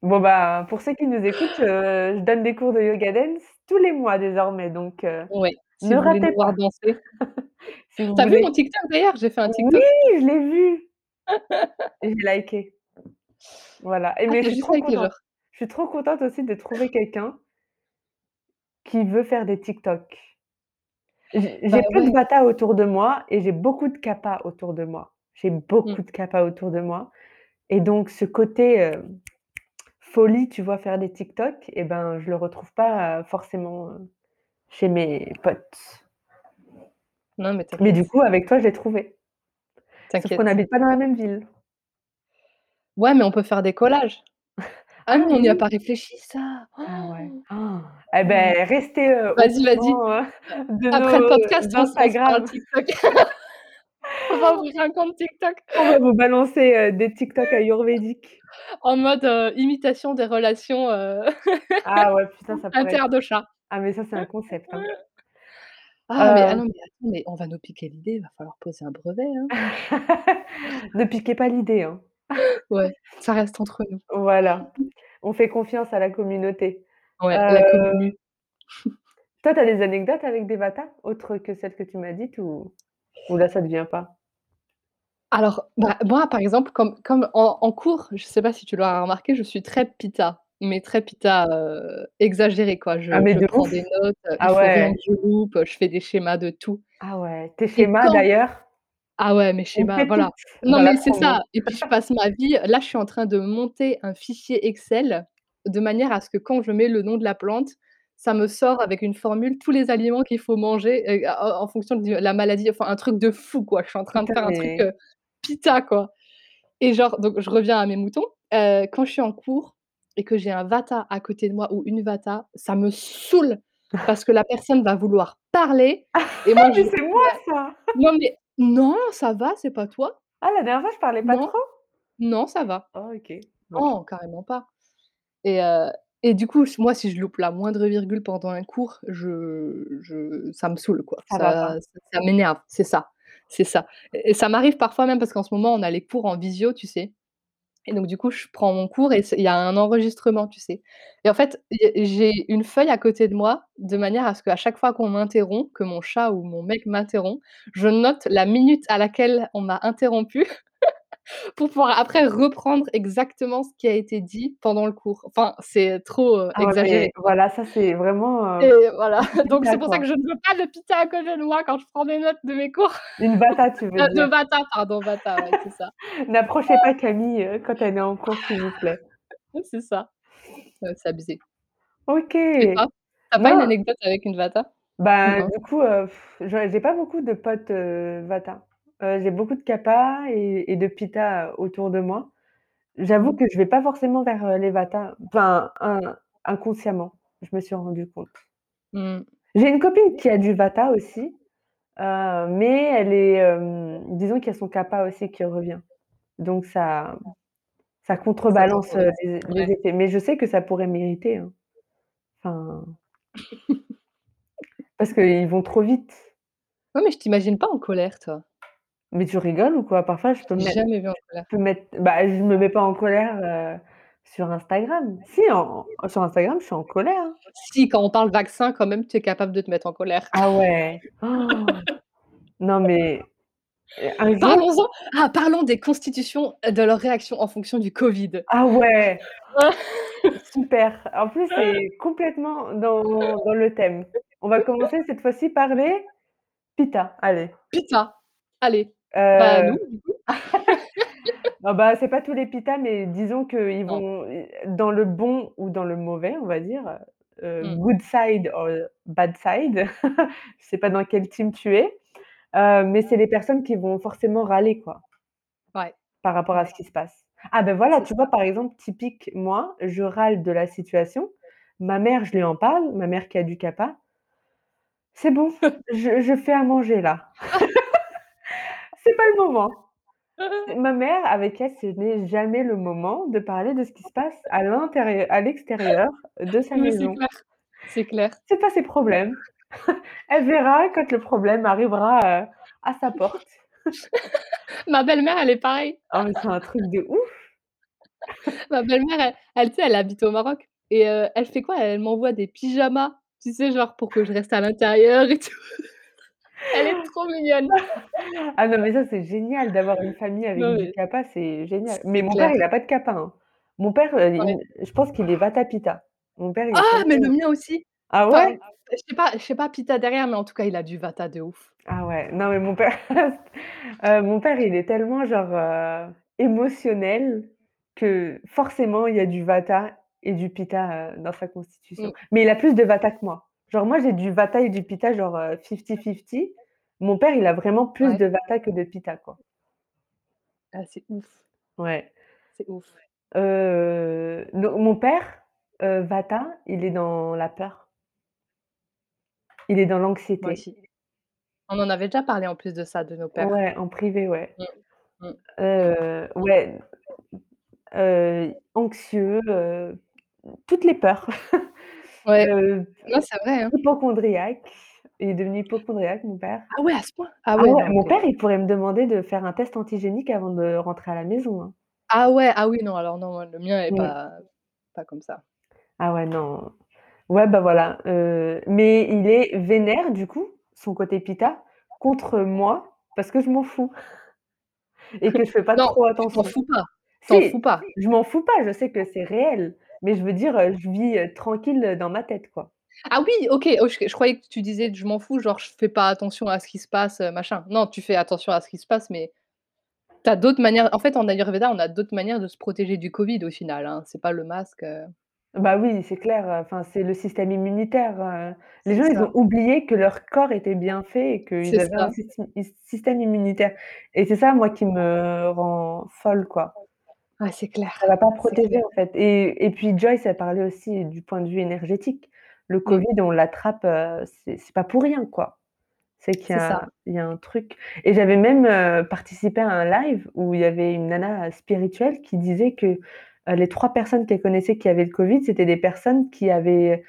Bon, bah, pour ceux qui nous écoutent, heu, je donne des cours de yoga dance tous les mois désormais, donc heu, Ouais, si ne vous voulez ratez nous voir pas. danser. <laughs> Si vous Tu as vu mon voulez TikTok d'ailleurs? J'ai fait un oui, TikTok. je l'ai vu! <laughs> J'ai liké. Voilà et Ah, mais je tu as suis juste trop liké contente. genre? Je suis trop contente aussi de trouver quelqu'un qui veut faire des TikTok. J'ai Bah j'ai peu de ouais. Vata autour de moi et j'ai beaucoup de Kappa autour de moi. J'ai Mmh. beaucoup de Kappa autour de moi et donc ce côté, heu, folie, tu vois, faire des TikTok et ben, je le retrouve pas, heu, forcément, heu, chez mes potes. Non, mais Mais du t'inquiète. coup, avec toi, je l'ai trouvé. Sauf qu'on T'inquiète. n'habite pas dans la même ville. Ouais, mais on peut faire des collages. Ah Ah non, on n'y a oui! pas réfléchi ça. Ah ouais. Oh. beh, restez, heu, au Vas-y, vas-y, courant, heu, de après le podcast, on on se. TikTok. <laughs> On va ouvrir un compte TikTok. On va vous balancer, heu, des TikTok ayurvédiques. En mode, heu, imitation des relations, heu, Ah ouais, putain, ça pourrait être inter de chats. ah mais ça, c'est un concept, hein. Ah mais ah Heu non, mais attends, mais on va nous piquer l'idée, il va falloir poser un brevet, hein. <laughs> Ne piquez pas l'idée, hein. Ouais, ça reste entre nous. Voilà, on fait confiance à la communauté. Ouais, la Heu, commu. toi, tu as des anecdotes avec des Vata, autres que celles que tu m'as dites ou ou là, ça te vient pas? Alors, bah, moi, par exemple, comme comme en en cours, je sais pas si tu l'auras remarqué, je suis très Pitta, mais très Pitta, heu, exagéré quoi. Ah Je mais je de prends ouf! des notes, heu, il Ah faut rien ouais. que je loupe, je fais des schémas de tout Ah ouais, tes et schémas quand d'ailleurs? Ah ouais, mes une schémas, voilà. pépite Non, mais c'est ça. et puis je passe ma vie là, je suis en train de monter un fichier Excel de manière à ce que quand je mets le nom de la plante, ça me sort avec une formule tous les aliments qu'il faut manger et en en fonction de la maladie, enfin un truc de fou quoi. Je suis en train de faire un truc, mais heu, Pitta quoi. Et genre donc je reviens à mes moutons, heu, quand je suis en cours et que j'ai un Vata à côté de moi ou une Vata, ça me saoule parce que la personne va vouloir parler et moi <laughs> je mais c'est moi ça! non mais non, ça va, c'est pas toi. Ah la dernière fois, je parlais pas Non, trop? non, ça va. Oh OK, bon. Non, carrément pas et heu et du coup, moi, si je loupe la moindre virgule pendant un cours, je je ça me saoule, quoi. Ça va pas. Ça ça ça m'énerve, c'est ça, c'est ça et ça m'arrive parfois même parce qu'en ce moment, on a les cours en visio, tu sais? Et donc du coup, je prends mon cours et il y a un enregistrement, tu sais? Et en fait, j'ai une feuille à côté de moi, de manière à ce qu'à chaque fois qu'on m'interrompt, que mon chat ou mon mec m'interrompt, je note la minute à laquelle on m'a interrompu pour pouvoir après reprendre exactement ce qui a été dit pendant le cours. Enfin, c'est trop, heu, Ah ouais, exagéré, voilà, ça c'est vraiment, heu, et voilà, <laughs> donc c'est pour ça que je ne veux pas de Pitta à côté de moi quand je prends des notes de mes cours. Une Vata, tu veux Heu, de. Vata, pardon, Vata, ouais, c'est ça. <laughs> N'approchez pas Camille, quand elle est en cours, s'il vous plaît. <laughs> C'est ça. C'est abusé. OK. Et toi? Tu as pas une anecdote avec une Vata? bah, Non? du coup, j'ai pas beaucoup de potes, Vata. Heu, j'ai beaucoup de Kappa et et de Pitta autour de moi. J'avoue Mmh. que je vais pas forcément vers, heu, les Vata, enfin, in inconsciemment, je me suis rendu compte. Mmh. J'ai une copine qui a du Vata aussi, heu, mais elle est, hem, disons qu'il y a son Kappa aussi qui revient. Donc ça ça Ça contrebalance, heu, les Ouais. les effets. Mais je sais que ça pourrait mériter, hein. Enfin, <laughs> parce qu'ils vont trop vite. Ouais, mais je t'imagine pas en colère, toi. Mais tu rigoles ou quoi? Parfois je peux Je me mettre jamais vu en je colère. mettre bah, je me mets pas en colère, heu, sur Instagram. Si, en sur Instagram, je suis en colère, hein. Si, quand on parle vaccin, quand même, tu es capable de te mettre en colère. Ah ouais. Non mais, heu, <laughs> un jour Parlons-en ah, parlons des constitutions, de leurs réactions en fonction du Covid. ah ouais! <laughs> Super. En plus, c'est complètement dans dans le thème. On va commencer cette fois-ci par les pitas, allez. Pitta, allez, bah, Heu, nous, du coup. <laughs> ah bah, c'est pas tous les pitas, mais disons qu'ils Non. vont dans le bon ou dans le mauvais, on va dire, heu, Mmh. good side or bad side. <laughs> Je sais pas dans quel team tu es, heu, mais c'est les personnes qui vont forcément râler, quoi, Ouais. par rapport à Ouais. ce qui se passe. Ah ben voilà, C'est tu ça. vois, par exemple, typique, moi, je râle de la situation. Ma mère, je lui en parle, ma mère qui a du CAPA. C'est bon, <laughs> je je fais à manger là. C'est pas le moment. <laughs> Ma mère, avec elle, ce n'est jamais le moment de parler de ce qui se passe à l'intérieu à l'extérieur de sa Mais maison. c'est clair. C'est pas ses problèmes. <laughs> Elle verra quand le problème arrivera, heu, à sa <laughs> porte. Ma belle-mère, elle est pareille. Oh mais c'est un truc de ouf! Ma belle-mère, elle elle, tu sais, elle habite au Maroc et heu, elle fait quoi? Elle m'envoie des pyjamas, tu sais, genre pour que je reste à l'intérieur et tout. Elle est trop mignonne. <laughs> Ah non, mais ça, c'est génial d'avoir une famille avec Non du mais CAPA, c'est génial. Mais mon père, clair. il a pas de CAPA, hein. Mon père, Ouais. il je pense qu'il est Vata Pitta. Mon père, il est Ah! Mais le mien aussi. ah Enfin, ouais? je sais pas je sais pas Pitta derrière, mais en tout cas, il a du Vata de ouf. Ah ouais, non mais mon père, heu, <laughs> mon père, il est tellement genre, heu, émotionnel que forcément il y a du Vata et du Pitta, heu, dans sa constitution. Mmh. Mais il a plus de Vata que moi. Genre moi, j'ai du Vata et du Pitta genre, heu, fifty-fifty. Mon père, il a vraiment plus Ouais. de Vata que de Pitta, quoi. Ah, c'est ouf, Ouais. c'est ouf. Heu, no mon père, heu, Vata, il est dans la peur. Il est dans Moi l'anxiété. aussi. On en avait déjà parlé en plus de ça, de nos pères. Ouais, en privé, ouais. Mmh. Mmh. Heu, ouais, heu, anxieux, heu, toutes les peurs. <laughs> Ouais. Heu, Non, c'est vrai, hein. hypocondriaque. Il est devenu hypocondriaque, mon père. Ah ouais, à ce point? Ah Ah ouais, ouais, non, mon père, il pourrait me demander de faire un test antigénique avant de rentrer à la maison, hein. Ah ouais, ah oui, non, alors non, le mien est Mmh. pas pas comme ça. Ah ouais, non. Ouais, bah, voilà, heu, mais il est vénère, du coup, son côté Pitta, contre moi parce que je m'en fous et que je fais pas <laughs> Non, trop tu t'en attention. fous pas, t'en fous Si, pas. je m'en fous pas, je sais que c'est réel, mais je veux dire, heu, je vis, heu, tranquille, heu, dans ma tête, quoi. Ah oui, OK, oh je je croyais que tu disais: «Je m'en fous», genre je fais pas attention à ce qui se passe, heu, machin. Non, tu fais attention à ce qui se passe, mais tu as d'autres manières en fait, en ayurveda, on a d'autres manières de se protéger du covid au final, hein. C'est pas le masque, heu Bah oui, c'est clair, heu, enfin, c'est le système immunitaire, heu, les c'est gens, ils ont oublié que leur corps était bien fait et c'est qu'ils avaient un ça. système is système immunitaire et c'est ça, moi, qui me rend folle, quoi. Ouais, c'est Ça clair, va pas c'est protéger, clair. en fait et et puis Joyce, elle parlait aussi du point de vue énergétique. Le Mmh, covid, on l'attrape, heu, c'est c'est pas pour rien, quoi. C'est qu'il y c'est ça. a il y a un truc et j'avais même, heu, participé à un live où il y avait une nana, spirituelle qui disait que, heu, les 3 personnes qu'elle connaissait qui avaient le covid, c'était des personnes qui avaient,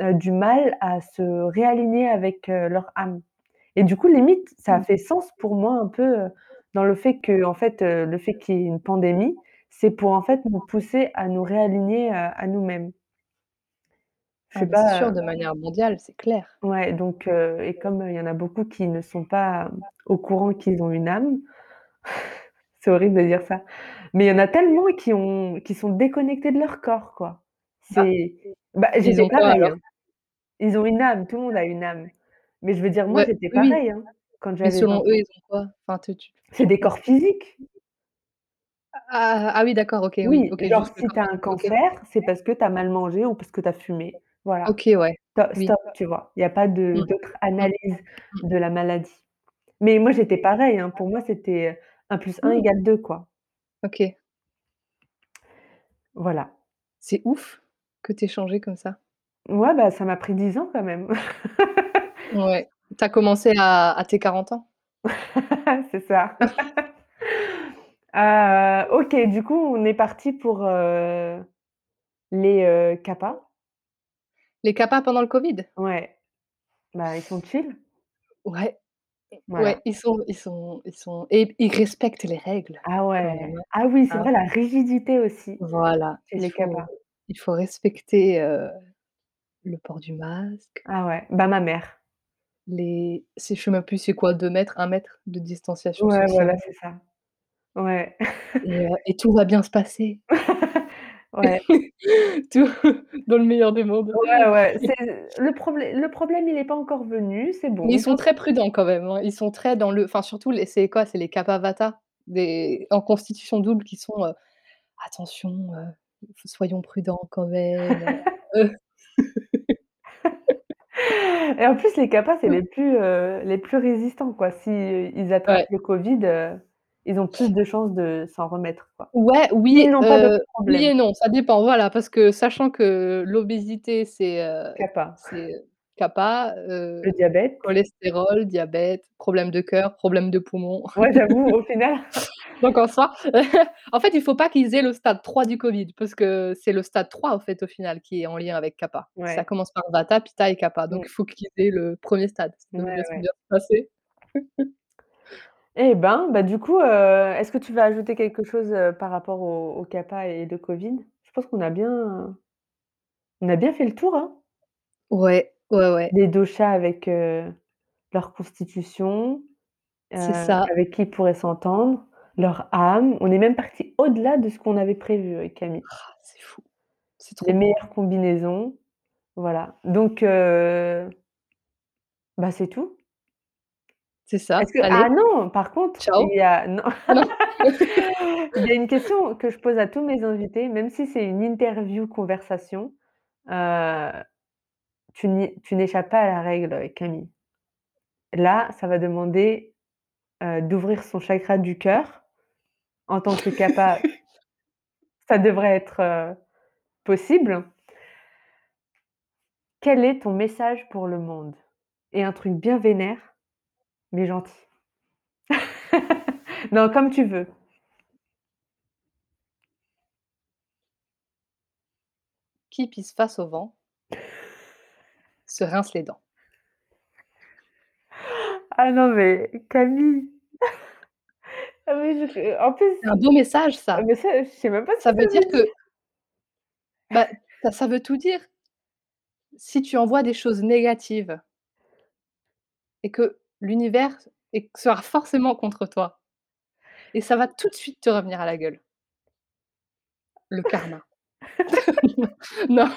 heu, du mal à se réaligner avec, leur âme et du coup, limite, ça a Mmh. fait sens pour moi un peu, dans le fait qu'en fait, heu, le fait qu'il y ait une pandémie, c'est pour, en fait, nous pousser à nous réaligner, heu, à nous-mêmes. Je Ah sais c'est pas, sûr, heu de manière mondiale, c'est clair. ouais, donc heu et comme, heu, il y en a beaucoup qui ne sont pas, au courant qu'ils ont une âme, <laughs> c'est horrible de dire ça, mais il y en a tellement qui ont qui sont déconnectés de leur corps, quoi. Ah, C'est bah, ils j'étais ont quoi pareil, alors? hein. Ils ont une âme, tout le monde a une âme, mais je veux dire, moi, Ouais, j'étais oui, oui, pareil, hein, quand mais j'avais selon 20 eux, ans. ils ont quoi? Enfin, te tu C'est des corps physiques. Ah, ah oui, d'accord, OK, oui, Oui, OK, genre juste le si corps tu as un OK. cancer, c'est parce que tu as mal mangé ou parce que tu as fumé. Voilà. OK, ouais, Sto oui. stop, tu vois? Il y a pas de Mmh, d'autre mmh, analyse mmh. de la maladie. Mais moi, j'étais pareil, hein, pour moi, c'était, heu, 1 + 1 Mmh, égale 2, quoi. OK. Voilà. C'est ouf que tu aies changé comme ça. Ouais, bah, ça m'a pris 10 ans quand même. Ouais. Tu as commencé à à tes 40 ans? <laughs> C'est ça. <laughs> Heu, OK, du coup, on est parti pour, heu, les, CAPA. Les CAPA pendant le covid? Ouais, bah, ils sont chill. Ouais, Voilà. ouais, ils sont ils sont ils sont et ils respectent les règles Ah quand ouais. même, hein. Ah oui, c'est Hein? vrai, la rigidité aussi Voilà, chez il les faut CAPA. il faut respecter, heu, le port du masque, Ah ouais, bah, ma mère. les c'est je sais même plus c'est quoi 2 mètres, 1 mètre de distanciation Ouais, sociale? voilà, c'est ça. Ouais. et <laughs> heu et tout va bien se passer. <laughs> Ouais. <laughs> Tout dans le meilleur des mondes. Ouais, ouais, c'est le le problème, il est pas encore venu, c'est bon, Mais ils sont très prudents quand même, hein. Ils sont très dans le enfin surtout les c'est quoi? C'est les Kapha-Vata, des en constitution double qui sont, heu: «Attention, heu, soyons prudents quand même, heu». et en plus, les CAPA, c'est les plus, heu, les plus résistants, quoi. Si, heu, ils attrapent Ouais, le covid, heu, ils ont plus de chances de s'en remettre, quoi. Ouais, S'ils oui, n'ont pas et non, ça dépend, voilà, parce que sachant que l'obésité, c'est, heu, CAPA. c'est CAPA, Le heu, diabète. cholestérol, diabète, problème de cœur, problème de poumons. Ouais, j'avoue, au <laughs> final Donc en soi, <laughs> en fait, il faut pas qu'ils aient le stade 3 du covid, parce que c'est le stade 3, en fait, au final, qui est en lien avec CAPA. Ça commence par Vata, Pitta et Kapha, donc Mmh. il faut qu'ils aient le 1er stade, ça Ouais, devrait se ouais. bien se passer. <laughs> Eh ben, bah, du coup, heu, est-ce que tu veux ajouter quelque chose, heu, par rapport au au CAPA et le covid? Je pense qu'on a bien on a bien fait le tour, hein. Ouais, ouais, ouais. Des doshas avec, heu, leur constitution, C'est ça. avec qui ils pourraient s'entendre, leur âme. On est même partis au-delà de ce qu'on avait prévu avec Camille. C'est fou, c'est Les trop cool. meilleures combinaisons, voilà. Donc heu bah, c'est tout. C'est ça, Est-ce que ah non, par contre, il y a non, non? <laughs> il y a une question que je pose à tous mes invités, même si c'est une interview conversation, heu, tu n'y tu n'échappes pas à la règle avec Camille. Là, ça va demander, heu, d'ouvrir son chakra du cœur. En tant que CAPA <laughs> ça devrait être, heu, possible. Quel est ton message pour le monde? Et un truc bien vénère, mais gentil. <laughs> Non, comme tu veux. Qui pisse face au vent se rince les dents. Ah non, mais Camille. Ah mais je f en plus C'est un beau message ça. mais ça, je sais même pas ce Ça veut dire dire. que bah, ça ça veut tout dire. Si tu envoies des choses négatives et que l'univers sera forcément contre toi et ça va tout de suite te revenir à la gueule. Le karma. <laughs> Non.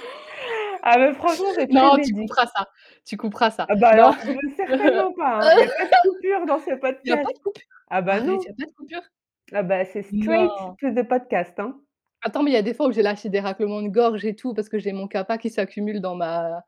Ah mais franchement, c'est Non, tu couperas ça, tu couperas ça. Ah bah Non. alors, je certainement pas, hein. Il y a pas de coupure dans ce <laughs> Il y a podcast. pas de coupure? Ah bah il non. y a pas de coupure? Ah bah, c'est straight to the podcast, hein. Attends, mais il y a des fois où j'ai lâché des raclements de gorge et tout parce que j'ai mon CAPA qui s'accumule dans ma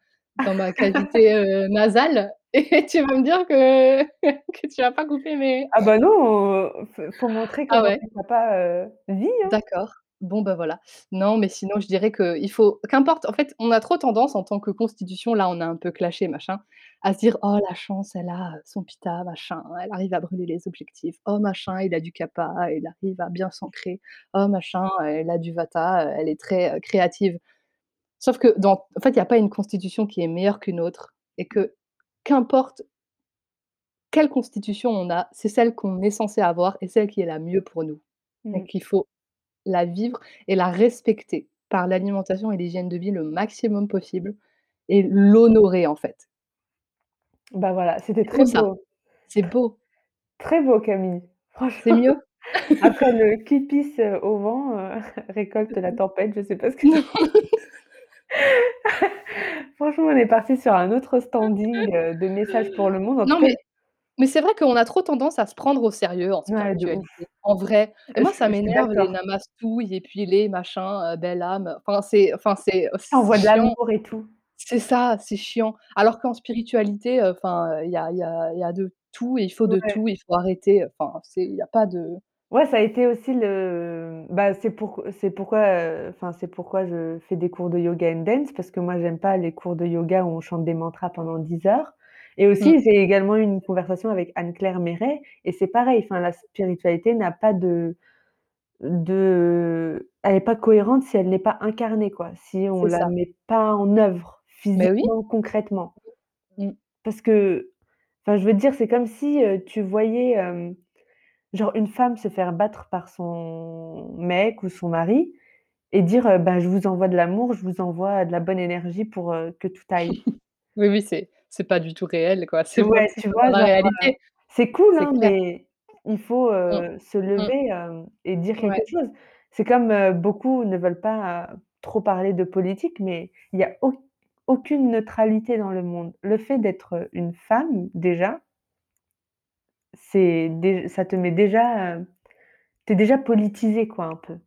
dans ma cavité, heu, nasale <laughs> et tu vas me dire que <laughs> que tu vas pas couper mes Ah bah non, f faut montrer Ah comment ouais? ton heu, vit, hein. D'accord. Bon, bah, voilà. Non, mais sinon je dirais qu'il faut qu'importe en fait, on a trop tendance en tant que constitution, là, on a un peu clashé machin, à se dire: «Oh la chance, elle a, heu, son Pitta machin, elle arrive à brûler les objectifs. Oh machin, il a du CAPA, il arrive à bien s'ancrer. Oh machin, elle a du Vata, heu, elle est très, heu, créative». Sauf que dans en fait, il y a pas une constitution qui est meilleure qu'une autre et que qu'importe quelle constitution on a, c'est celle qu'on est censé avoir et celle qui est la mieux pour nous. Mmh. Donc il faut la vivre et la respecter par l'alimentation et l'hygiène de vie le maximum possible et l'honorer, en fait. Bah, voilà, c'était C'est beau très beau. c'est beau. Très beau Camille. C'est Franchement, mieux? après le «qui pisse, heu, au vent, heu, <laughs> récolte la tempête», je sais pas ce que c'est. <laughs> Franchement, on est partis sur un autre standing, heu, <laughs> de messages pour le monde. En tout Non, cas mais mais c'est vrai qu'on a trop tendance à se prendre au sérieux en Ouais, de ouf. spiritualité, en vrai et Je moi ça suis je suis m'énerve les d'accord. namastouilles et puis les machins, heu, belle âme, enfin c'est enfin c'est Ça c'est envoie de chiant. l'amour et tout. C'est ça, c'est chiant. Alors qu'en spiritualité, heu, enfin, il y a y a y a de tout et il faut de Ouais. tout, il faut arrêter, enfin, il y a pas de Ouais, ça a été aussi le bah, c'est pour c'est pourquoi, heu, enfin, c'est pourquoi je fais des cours de yoga and dance parce que moi, j'aime pas les cours de yoga où on chante des mantras pendant 10 heures et Mmh. aussi, j'ai également eu une conversation avec Anne-Claire Méret et c'est pareil, enfin, la spiritualité n'a pas de de elle est pas cohérente si elle n'est pas incarnée, quoi, si on C'est la ça. met pas en œuvre, Mais oui. physiquement, concrètement. Mmh. Parce que enfin, je veux dire, c'est comme si, heu, tu voyais, hem, genre une femme se faire battre par son mec ou son mari et dire, «Bah, je vous envoie de l'amour, je vous envoie de la bonne énergie pour, que tout aille». <laughs> Oui, oui, c'est c'est pas du tout réel, quoi, c'est Ouais, tu vois? dans la Genre, heu, réalité, c'est cool, hein, mais il faut, Mmh. se Mmh. lever, et dire quelque Ouais. chose. C'est comme, beaucoup ne veulent pas trop parler de politique, mais il y a auc aucune neutralité dans le monde. Le fait d'être une femme, déjà c'est dé ça te met déjà, heu, tu es déjà politisée, quoi, un peu.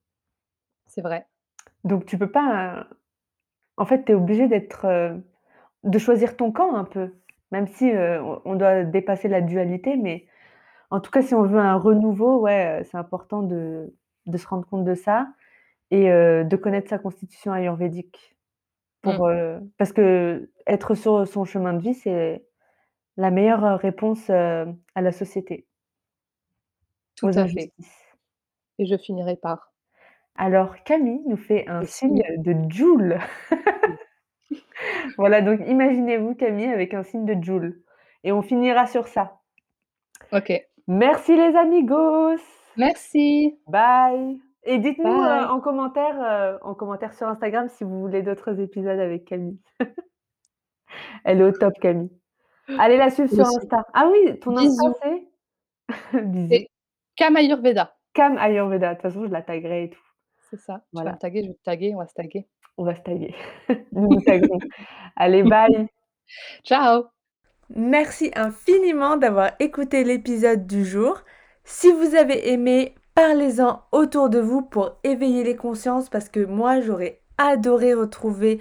C'est vrai. Donc tu peux pas en fait, tu es obligée d'être, heu, de choisir ton camp un peu, même si, heu, on on doit dépasser la dualité, mais en tout cas, si on veut un renouveau, ouais, c'est important de de se rendre compte de ça et heu, de connaître sa constitution ayurvédique Mmh. pour, heu parce qu'être sur son chemin de vie, c'est la meilleure réponse, heu, à la société Tout aux à fait. injustices. Et je finirai par Alors Camille nous fait un le signe signe de Joule. Mmh. <laughs> Voilà, donc imaginez-vous Camille avec un signe de Joule et on finira sur ça. OK. Merci les amigos! Merci. Bye et dites-nous, heu, Bye. en commentaire, heu, en commentaire sur Instagram si vous voulez d'autres épisodes avec Camille. <laughs> Elle est au top Camille. Allez la suivre sur. Insta. Ah oui, ton Insta c'est? <laughs> Kama Ayurveda. Cam Ayurveda, de toute façon je la taguerai et tout. C'est ça. Tu vas me Voilà. taguer, je vais te taguer, on va se taguer. On va se taguer. <laughs> Nous nous taguerons. Allez bye! <laughs> Ciao! Merci infiniment d'avoir écouté l'épisode du jour. Si vous avez aimé, parlez-en autour de vous pour éveiller les consciences parce que moi j'aurais adoré retrouver